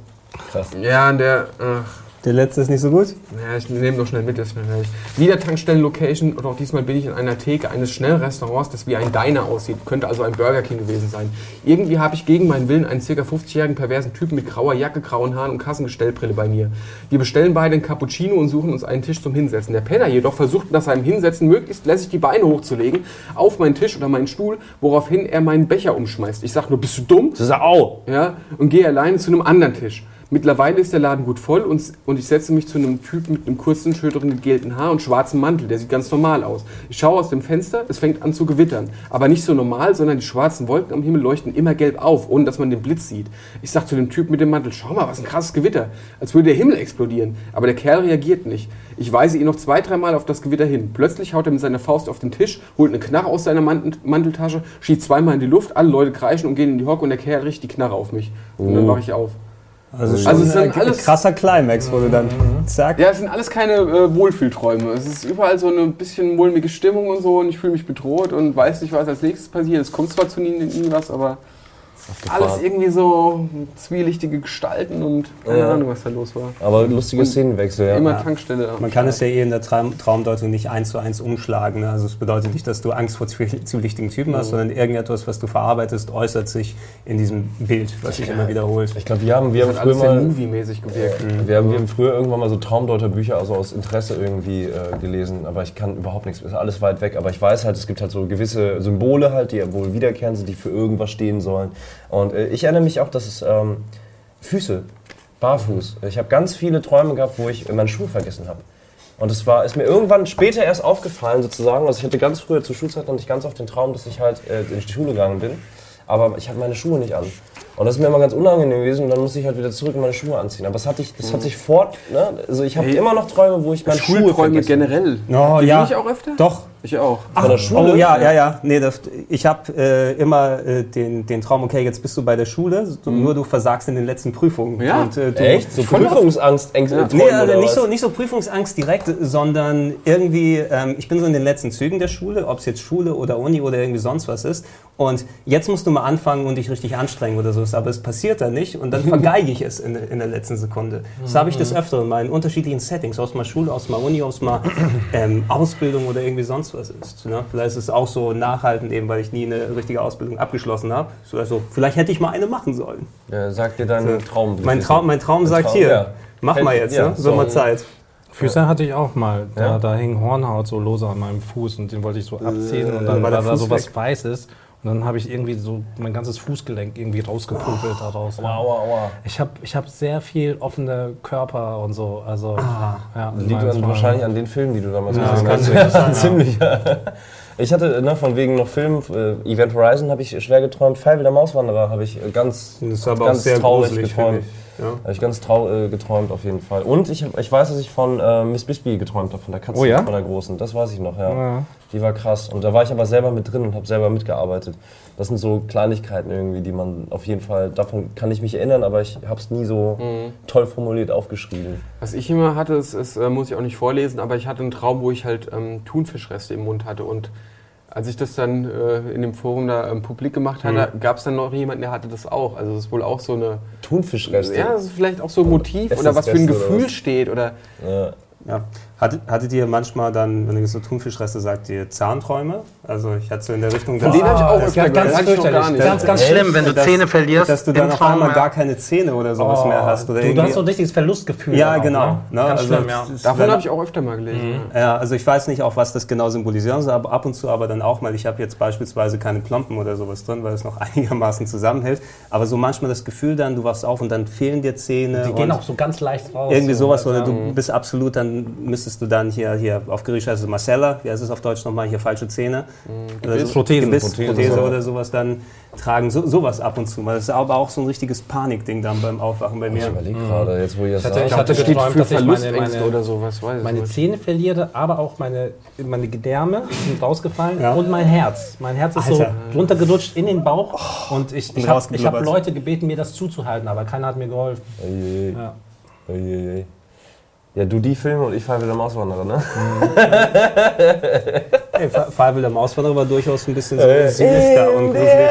Ja, und der, ach,
Der letzte ist nicht so gut?
Ja, ich nehme noch schnell mit, das ist mir gleich. Wieder Tankstellen-Location und auch diesmal bin ich in einer Theke eines Schnellrestaurants, das wie ein Diner aussieht. Könnte also ein Burger King gewesen sein. Irgendwie habe ich gegen meinen Willen einen ca. 50-jährigen perversen Typen mit grauer Jacke, grauen Haaren und Kassengestellbrille bei mir. Wir bestellen beide einen Cappuccino und suchen uns einen Tisch zum Hinsetzen. Der Penner jedoch versucht nach seinem Hinsetzen möglichst lässig die Beine hochzulegen auf meinen Tisch oder meinen Stuhl, woraufhin er meinen Becher umschmeißt. Ich sag nur, bist du dumm?
Das ist au.
ja, und gehe alleine zu einem anderen Tisch. Mittlerweile ist der Laden gut voll und, und ich setze mich zu einem Typen mit einem kurzen, schütteren, gegelten Haar und schwarzem Mantel. Der sieht ganz normal aus. Ich schaue aus dem Fenster, es fängt an zu gewittern. Aber nicht so normal, sondern die schwarzen Wolken am Himmel leuchten immer gelb auf, ohne dass man den Blitz sieht. Ich sage zu dem Typen mit dem Mantel, schau mal, was ein krasses Gewitter. Als würde der Himmel explodieren. Aber der Kerl reagiert nicht. Ich weise ihn noch zwei, dreimal auf das Gewitter hin. Plötzlich haut er mit seiner Faust auf den Tisch, holt eine Knarre aus seiner Mantel Manteltasche, schießt zweimal in die Luft, alle Leute kreischen und gehen in die Hocke und der Kerl richtet die Knarre auf mich. Und dann wache ich auf.
Also schon
Also es sind
ein
alles-
krasser Climax, wo du dann zack.
Ja, es sind alles keine äh, Wohlfühlträume. Es ist überall so eine bisschen mulmige Stimmung und so und ich fühle mich bedroht und weiß nicht, was als nächstes passiert. Es kommt zwar zu nie, nie was, aber alles irgendwie so zwielichtige Gestalten und keine
Ja.
Ahnung, was da los war.
Aber lustige Szenenwechsel, ja.
Immer Tankstelle.
Man kann es ja eh in der Traum Traumdeutung nicht eins zu eins umschlagen. Ne? Also es bedeutet nicht, dass du Angst vor zwie- zwielichtigen Typen hast, sondern irgendetwas, was du verarbeitest, äußert sich in diesem Bild, was sich immer wiederholt.
Ich glaube, wir haben, wir haben
Das
früher mal.
movie-mäßig gewirkt.
Wir haben, wir haben früher irgendwann mal so Traumdeuterbücher, also aus Interesse irgendwie äh, gelesen, aber ich kann überhaupt nichts, ist alles weit weg. Aber ich weiß halt, es gibt halt so gewisse Symbole halt, die ja wohl wiederkehren sind, die für irgendwas stehen sollen. Und äh, ich erinnere mich auch, dass es ähm, Füße, barfuß. Ich habe ganz viele Träume gehabt, wo ich meine Schuhe vergessen habe. Und es war, ist mir irgendwann später erst aufgefallen sozusagen. Also ich hatte ganz früher zur Schulzeit noch nicht ganz oft den Traum, dass ich halt äh, in die Schule gegangen bin. Aber ich hatte meine Schuhe nicht an. Und das ist mir immer ganz unangenehm gewesen und dann musste ich halt wieder zurück und meine Schuhe anziehen. Aber das, hatte ich, das hat sich fort, ne? Also ich habe
Hey,
immer noch Träume, wo ich meine Schuhe
Schulträume
vergesse.
generell.
Oh,
Die
ja.
ich auch öfter?
Doch.
Ich auch.
Von der Schule?
Oh ja, ja, ja. Nee, das, ich habe äh, immer äh, den, den Traum, okay, jetzt bist du bei der Schule, du, nur du versagst in den letzten Prüfungen.
Ja.
Und, äh, du,
Echt? So. Prüfungsangst, Ängste,
Ja.
Nee, also nicht so, nicht so Prüfungsangst direkt, sondern irgendwie, ähm, ich bin so in den letzten Zügen der Schule, ob es jetzt Schule oder Uni oder irgendwie sonst was ist. Und jetzt musst du mal anfangen und dich richtig anstrengen oder so. Aber es passiert dann nicht und dann vergeige ich es in, in der letzten Sekunde. Das habe ich des Öfteren mal in unterschiedlichen Settings, aus mal Schule, aus mal Uni, aus mal ähm, Ausbildung oder irgendwie sonst was ist. Ne? Vielleicht ist es auch so nachhaltend eben, weil ich nie eine richtige Ausbildung abgeschlossen habe. So, Also vielleicht hätte ich mal eine machen sollen.
Ja, sag dir deinen Traum.
Mein Traum, mein Traum sagt
Traum,
hier,
ja.
mach mal jetzt,
Ja,
ne? so
so.
mal Zeit.
Füße hatte ich auch mal. Da,
Ja?
da hing Hornhaut so lose an meinem Fuß und den wollte ich so abziehen und dann
war
da so was. Weißes und dann habe ich irgendwie so mein ganzes Fußgelenk irgendwie rausgepopelt daraus.
Aua, aua, aua.
Ich habe ich hab sehr viel offene Körper und so. Also, ja,
Das liegt
Traum.
wahrscheinlich an den Filmen, die du damals
Ja,
gesehen
das
hast.
kann sein, ja.
Ziemlich. Ich hatte, ne, von wegen noch Film, äh, Event Horizon habe ich schwer geträumt, Fall der Mauswanderer habe ich äh, ganz,
Das ist aber
ganz
auch sehr
traurig
gruselig,
geträumt.
Ja.
Habe ich ganz trau äh, geträumt auf jeden Fall. Und ich, ich weiß, dass ich von äh, Miss Bisbee geträumt habe, von der Katze,
Oh ja?
von der großen. Das weiß ich noch, ja.
Ja.
Die war krass. Und da war ich aber selber mit drin und habe selber mitgearbeitet. Das sind so Kleinigkeiten irgendwie, die man auf jeden Fall, davon kann ich mich erinnern, aber ich habe es nie so toll formuliert aufgeschrieben.
Was ich immer hatte, ist, ist äh, muss ich auch nicht vorlesen, aber ich hatte einen Traum, wo ich halt ähm, Thunfischreste im Mund hatte. Und als ich das dann äh, in dem Forum da ähm, publik gemacht hatte, gab es dann noch jemanden, der hatte das auch. Also das ist wohl auch so eine,
Thunfischreste.
ja, das ist vielleicht auch so ein Motiv oder was für ein
oder
Gefühl steht oder
Ja.
Ja. Hattet, hattet ihr manchmal dann, wenn ihr so Thunfischreste sagt, ihr Zahnträume? Also ich hatte so in der Richtung...
Von denen habe ich auch
das
öfter
ist ganz
gehört. Ich noch gar nicht.
Ganz, ganz schlimm, wenn du
dass-
Zähne verlierst.
Dass du dann auf einmal gar keine Zähne oder sowas mehr hast. Oder
du,
irgendwie-
hast so ein richtiges Verlustgefühl.
Ja,
auch,
genau.
Ne?
Ne?
Ganz
Also
schlimm, ja.
Davon habe ich auch öfter mal gelesen. ja.
Ja, also ich weiß nicht auch, was das genau symbolisieren soll, aber ab und zu aber dann auch mal. Ich habe jetzt beispielsweise keine Plomben oder sowas drin, weil es noch einigermaßen zusammenhält. Aber so manchmal das Gefühl dann, du wachst auf und dann fehlen dir Zähne.
Die gehen auch so ganz leicht raus.
irgendwie
so,
sowas. Oder
ja.
du bist absolut, dann müsstest du dann hier, hier auf Griechisch heißt es Marcella, wie heißt es auf Deutsch nochmal, hier falsche Zähne. Oder so,
Prothesen.
Gebiss,
Prothesen,
Prothese
so.
oder sowas dann tragen. So, sowas ab und zu. Das ist aber auch so ein richtiges Panikding dann beim Aufwachen bei
Ich
mir.
überlege gerade, jetzt wo ihr das
hatte-
sagt.
ich hatte
Das steht
geträumt,
für
dass ich meine- meine-
oder sowas, weiß ich
meine
nicht.
Zähne verliere, aber auch meine, meine Gedärme sind rausgefallen
Ja.
und mein Herz. Mein Herz ist
Alter.
so runtergerutscht in den Bauch und ich, ich habe hab Leute gebeten, mir das zuzuhalten, aber keiner hat mir geholfen.
Oje,
Ja.
oje, oje. Ja, du die Filme und ich fahre wieder Mauswanderer, ne?
Hey, Fabel der Mauswanderer war durchaus ein bisschen so sinister und gruselig.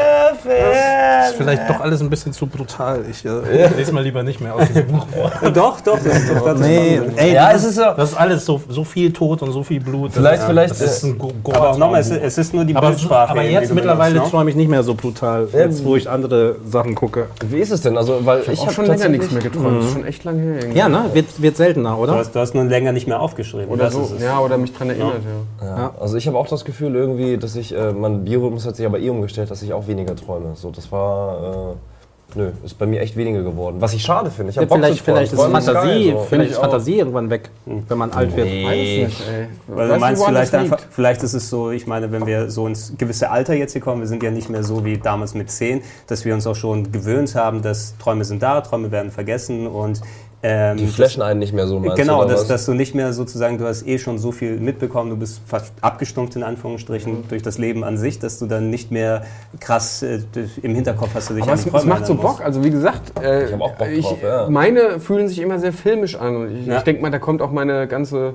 Das ist vielleicht doch alles ein bisschen zu brutal. Ich äh, lese mal lieber nicht mehr aus diesem Buch vor.
Doch, doch, das ist doch das
Nee, ey,
Ja,
das,
es ist so.
das ist alles so, so viel Tod und so viel Blut.
Vielleicht-
ist,
vielleicht,
Das ist
äh,
ein Go
Aber auch nochmal, es, es ist nur die
aber,
Bildsprache.
aber jetzt
du
mittlerweile
ne?
träume ich nicht mehr so brutal, jetzt wo ich andere Sachen gucke.
Wie ist es denn? Also, weil ich,
habe
hab
schon länger nichts mehr geträumt. Das ist schon echt lange her. irgendwie.
Ja, ne? Wird, wird seltener,
Du
oder?
hast, du hast nun länger nicht mehr aufgeschrieben.
Oder so. Ja, oder mich dran erinnert, ja.
Ja. Also ich habe auch das Gefühl irgendwie, dass ich, äh, mein Biorhythmus hat sich aber eh umgestellt, dass ich auch weniger träume. So, das war, äh, nö, ist bei mir echt weniger geworden. Was ich schade finde. Ich
Ja, vielleicht, vielleicht ist Fantasie,
geil, so.
vielleicht ist. Fantasie irgendwann weg, wenn man alt wird.
Weiß nicht, ey.
Weil du meinst vielleicht einfach, vielleicht ist es so, ich meine, wenn wir so ins gewisse Alter jetzt hier kommen, wir sind ja nicht mehr so wie damals mit 10, dass wir uns auch schon gewöhnt haben, dass Träume sind da, Träume werden vergessen und ähm,
Die flashen einen nicht mehr so, meinst
Genau,
du, oder
dass,
was?
dass du nicht mehr sozusagen, du hast eh schon so viel mitbekommen, du bist fast abgestumpft in Anführungsstrichen durch das Leben an sich, dass du dann nicht mehr krass äh, im Hinterkopf hast du dich
Aber
an
es, es macht so
musst.
Bock. Also wie gesagt, äh,
Ich hab auch Bock
ich,
drauf, ja.
meine fühlen sich immer sehr filmisch an. Und ich,
Ja.
ich denke mal, da kommt auch meine ganze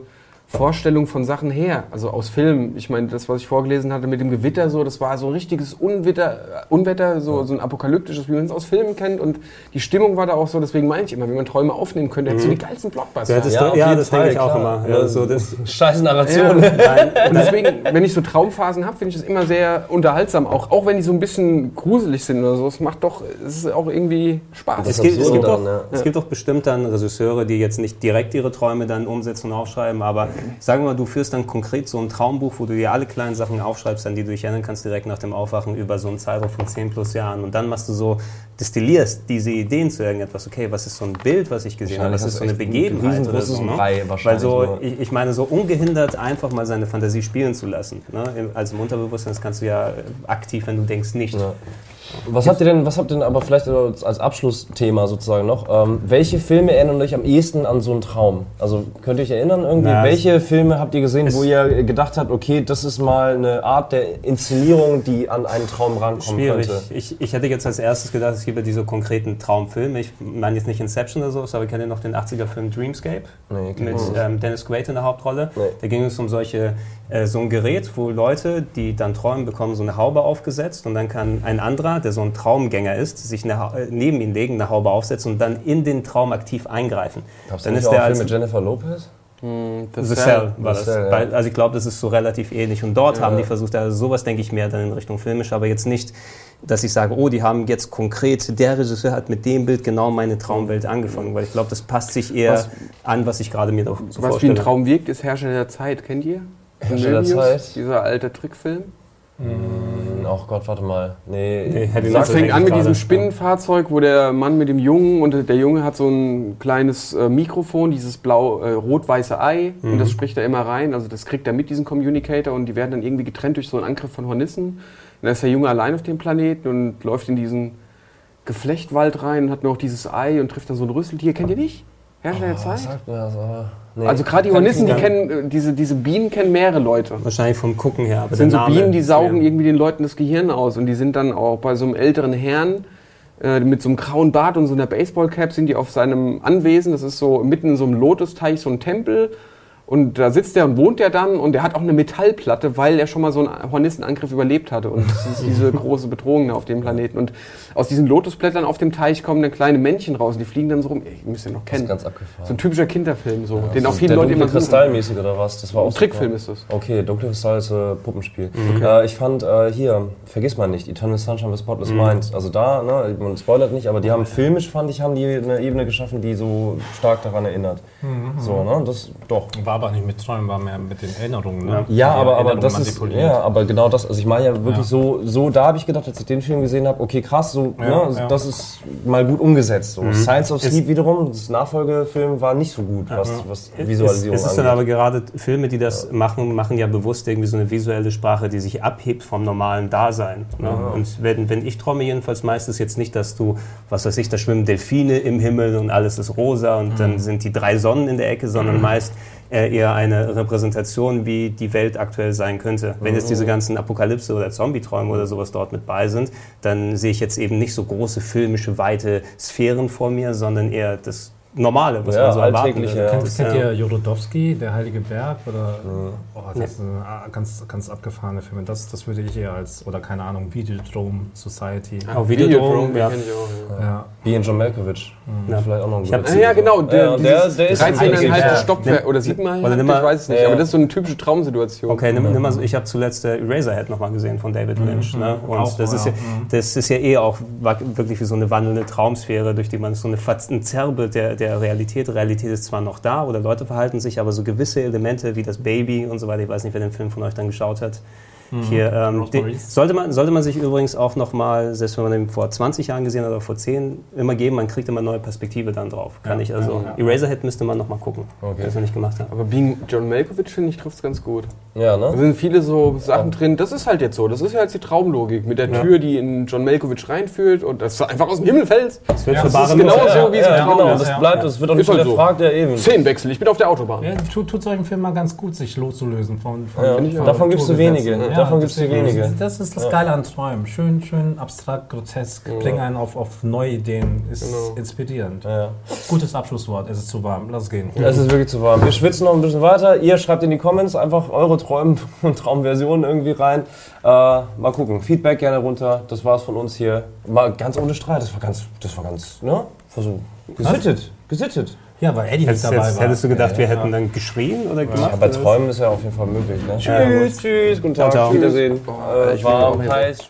Vorstellung von Sachen her, also aus Filmen. Ich meine, das, was ich vorgelesen hatte mit dem Gewitter, so, das war so ein richtiges Unwetter, Unwetter so, so ein apokalyptisches, wie man es aus Filmen kennt. Und die Stimmung war da auch so, deswegen meine ich immer, wenn man Träume aufnehmen könnte, hättest du die geilsten Blockbuster.
Ja, das,
Ja,
ja, das denke ich auch
klar.
immer. Ja, so das,
Scheiß
Ja,
Narration.
nein,
und deswegen, wenn ich so Traumphasen habe, finde ich das immer sehr unterhaltsam, auch, auch wenn die so ein bisschen gruselig sind oder so. Es macht doch, es ist auch irgendwie Spaß.
Es gibt, es, gibt
dann,
doch,
ja.
es gibt doch bestimmt dann Regisseure, die jetzt nicht direkt ihre Träume dann umsetzen und aufschreiben, aber sagen wir mal, du führst dann konkret so ein Traumbuch, wo du dir alle kleinen Sachen aufschreibst, an die du dich erinnern kannst, direkt nach dem Aufwachen über so einen Zeitraum von 10 plus Jahren und dann machst du so, destillierst diese Ideen zu irgendetwas, okay, was ist so ein Bild, was ich gesehen habe, was ist so eine Begebenheit oder so, ne? Weil so, ich, ich meine, so ungehindert einfach mal seine Fantasie spielen zu lassen, ne? Also im Unterbewusstsein, das kannst du ja äh, aktiv, wenn du denkst, nicht.
Ja. Was habt ihr denn, was habt ihr denn aber vielleicht als Abschlussthema sozusagen noch? Ähm, welche Filme erinnern euch am ehesten an so einen Traum? Also könnt ihr euch erinnern irgendwie?
Na,
welche Filme habt ihr gesehen, wo ihr gedacht habt, okay, das ist mal eine Art der Inszenierung, die an einen Traum rankommen
Schwierig.
könnte?
Ich, ich hätte jetzt als erstes gedacht, es gibt ja diese konkreten Traumfilme. Ich meine jetzt nicht Inception oder sowas, aber kennt ihr noch den 80er-Film Dreamscape?
Nee,
Mit ähm, Dennis Quaid in der Hauptrolle.
Nee.
Da ging es um solche, äh, so ein Gerät, wo Leute, die dann träumen, bekommen so eine Haube aufgesetzt und dann kann ein anderer, der so ein Traumgänger ist, sich eine, äh, neben ihn legen, eine Haube aufsetzen und dann in den Traum aktiv eingreifen.
Gab's da
dann ist
auch
der als
mit Jennifer Lopez?
The Cell war
The
das.
Cell, ja.
Also ich glaube, das ist so relativ ähnlich. Und dort
Ja.
haben die versucht, also sowas denke ich mehr dann in Richtung filmisch, aber jetzt nicht, dass ich sage, oh, die haben jetzt konkret, der Regisseur hat mit dem Bild genau meine Traumwelt angefangen, weil ich glaube, das passt sich eher
Was-
an, was ich gerade mir so
Was wie
vorstelle.
ein Traum wirkt, ist Herrscher der Zeit. Kennt ihr?
Herrscher der Zeit?
Dieser alte Trickfilm.
Ach Gott, warte mal. Nee.
Nee,
Das fängt an mit diesem. Spinnenfahrzeug, wo der Mann mit dem Jungen und der Junge hat so ein kleines äh, Mikrofon, dieses blau äh, rot-weiße Ei und
Mhm.
das spricht er immer rein. Also das kriegt er mit diesem Communicator und die werden dann irgendwie getrennt durch so einen Angriff von Hornissen. Und dann ist der Junge allein auf dem Planeten und läuft in diesen Geflechtwald rein und hat noch dieses Ei und trifft dann so ein Rüsseltier. Kennt ihr nicht? Herrscher der
Was
Zeit?
sagt mir das? aber- Nee.
Also gerade die Hornissen, die kennen diese, diese Bienen kennen mehrere Leute.
Wahrscheinlich vom Gucken her. Aber
Das sind
der
so Bienen, die saugen
mir-
irgendwie den Leuten das Gehirn aus. Und die sind dann auch bei so einem älteren Herrn äh, mit so einem grauen Bart und so einer Baseballcap sind die auf seinem Anwesen. Das ist so mitten in so einem Lotusteich, so ein Tempel. Und da sitzt er und wohnt er dann und er hat auch eine Metallplatte, weil er schon mal so einen Hornissenangriff überlebt hatte. Und das ist diese große Bedrohung da auf dem Planeten. Und aus diesen Lotusblättern auf dem Teich kommen dann kleine Männchen raus und die fliegen dann so rum. Ich müsst ihr noch
Das ist
kennen.
ganz abgefahren.
So ein typischer Kinderfilm, so, den auch viele
der
Leute immer.
Kristallmäßig oder was? Das war auch
Ein Trickfilm ist das.
Okay, Dunkle Kristall ist äh, Puppenspiel. Äh, ich fand äh, hier, vergiss mal nicht, Eternal Sunshine of the Spotless Mind. Also da, ne, man spoilert nicht, aber die haben filmisch, fand ich, haben die eine Ebene geschaffen, die so stark daran erinnert. So, ne, das doch.
War aber nicht mit Träumen, war mehr mit den Erinnerungen. Ne?
Ja, aber, aber
Erinnerungen
das ist,
manipuliert.
ja, aber genau das, also ich meine ja wirklich
Ja.
so, so, da habe ich gedacht, als ich den Film gesehen habe, okay, krass, so,
Ja,
ne,
ja.
das ist mal gut umgesetzt. So. Science of Sleep wiederum, das Nachfolgefilm war nicht so gut, was, was Visualisierung
Es, es ist dann
angeht.
aber gerade Filme, die das machen, machen ja bewusst irgendwie so eine visuelle Sprache, die sich abhebt vom normalen Dasein. Ne? Und wenn, wenn ich träume jedenfalls meistens jetzt nicht, dass du, was weiß ich, da schwimmen Delfine im Himmel und alles ist rosa und dann sind die drei Sonnen in der Ecke, sondern meist äh, eher eine Repräsentation, wie die Welt aktuell sein könnte. Wenn jetzt diese ganzen Apokalypse- oder Zombie-Träume oder sowas dort mit bei sind, dann sehe ich jetzt eben nicht so große filmische, weite Sphären vor mir, sondern eher das Normale, was
Ja,
man so erwarten
alltägliche,
würde.
Kennt,
Das,
kennt ihr Jorodowski, der Heilige Berg? Oder, oh, das ist ein ah, ganz, ganz abgefahrene Film. Das, das würde ich eher als, oder keine Ahnung, Videodrome Society.
Auch Videodrome,
den
ja.
kenn ich auch, ja.
Ja.
Wie in John Malkovich.
Ja.
Vielleicht auch noch ein
Ich hab-
Ah, ja, genau. Der,
Ja, der, der ist
13,5
Ja.
Stockwerk oder 7
Oder nimm mal-
ich weiß es nicht.
Ja.
Aber das ist so eine typische Traumsituation.
Okay, nimm, nimm mal, so- ich habe zuletzt äh, Eraserhead nochmal gesehen von David Lynch. Ne? Und
Auch,
das, ist
ja.
ja, das ist ja eh auch wirklich wie so eine wandelnde Traumsphäre, durch die man so eine, ein Zerrbild der, der Realität. Realität ist zwar noch da oder Leute verhalten sich, aber so gewisse Elemente wie das Baby und so weiter, ich weiß nicht, wer den Film von euch dann geschaut hat. Hier, ähm, die, sollte, man, sollte man sich übrigens auch nochmal, selbst wenn man den vor 20 Jahren gesehen hat oder vor 10, immer geben, man kriegt immer neue Perspektive dann drauf. Kann ich also, Eraserhead müsste man nochmal gucken,
Okay.
ich noch nicht gemacht habe.
Aber Being John Malkovich, finde ich, trifft es ganz gut.
Ja,
Da
ne?
sind viele so Sachen drin. Das ist halt jetzt so. Das ist ja jetzt die Traumlogik mit der Tür, die in John Malkovich reinführt und das einfach aus dem Himmel fällt.
Das wird
Ja, das
ist genau so, wie es
ja,
ein Traum
genau,
ist.
das
Ja.
bleibt, das wird auch nicht
halt so.
hinterfragt, ja eben.
Szenenwechsel, ich bin auf der Autobahn.
Ja, tut, tut solchen Film mal ganz gut, sich loszulösen von. von,
Ja,
von
davon gibt's so
Naturgesetzen.
wenige.
Ja,
davon gibt es hier wenige.
Das ist das Geile an Träumen. Schön, schön abstrakt, grotesk, bringen einen auf, auf neue Ideen, ist
Genau.
inspirierend.
Ja.
Gutes Abschlusswort, es ist zu warm, lass es gehen.
Es ist wirklich zu warm. Wir schwitzen noch ein bisschen weiter. Ihr schreibt in die Comments einfach eure Träume und Traumversionen irgendwie rein. Äh, mal gucken. Feedback gerne runter. Das war's von uns hier. Mal ganz ohne Streit. Das war ganz, das war ganz, ne? War so gesittet. Gesittet.
Ja, weil Eddie nicht
Hättest,
dabei
jetzt,
war.
hättest du gedacht,
Ja,
wir
ja.
hätten dann geschrien oder gemacht?
Ja, bei
oder was?
Träumen ist ja auf jeden Fall möglich. Ne?
Ja,
tschüss, tschüss, guten Tag,
ciao.
Wiedersehen.
Oh,
Äh, warm, heiß.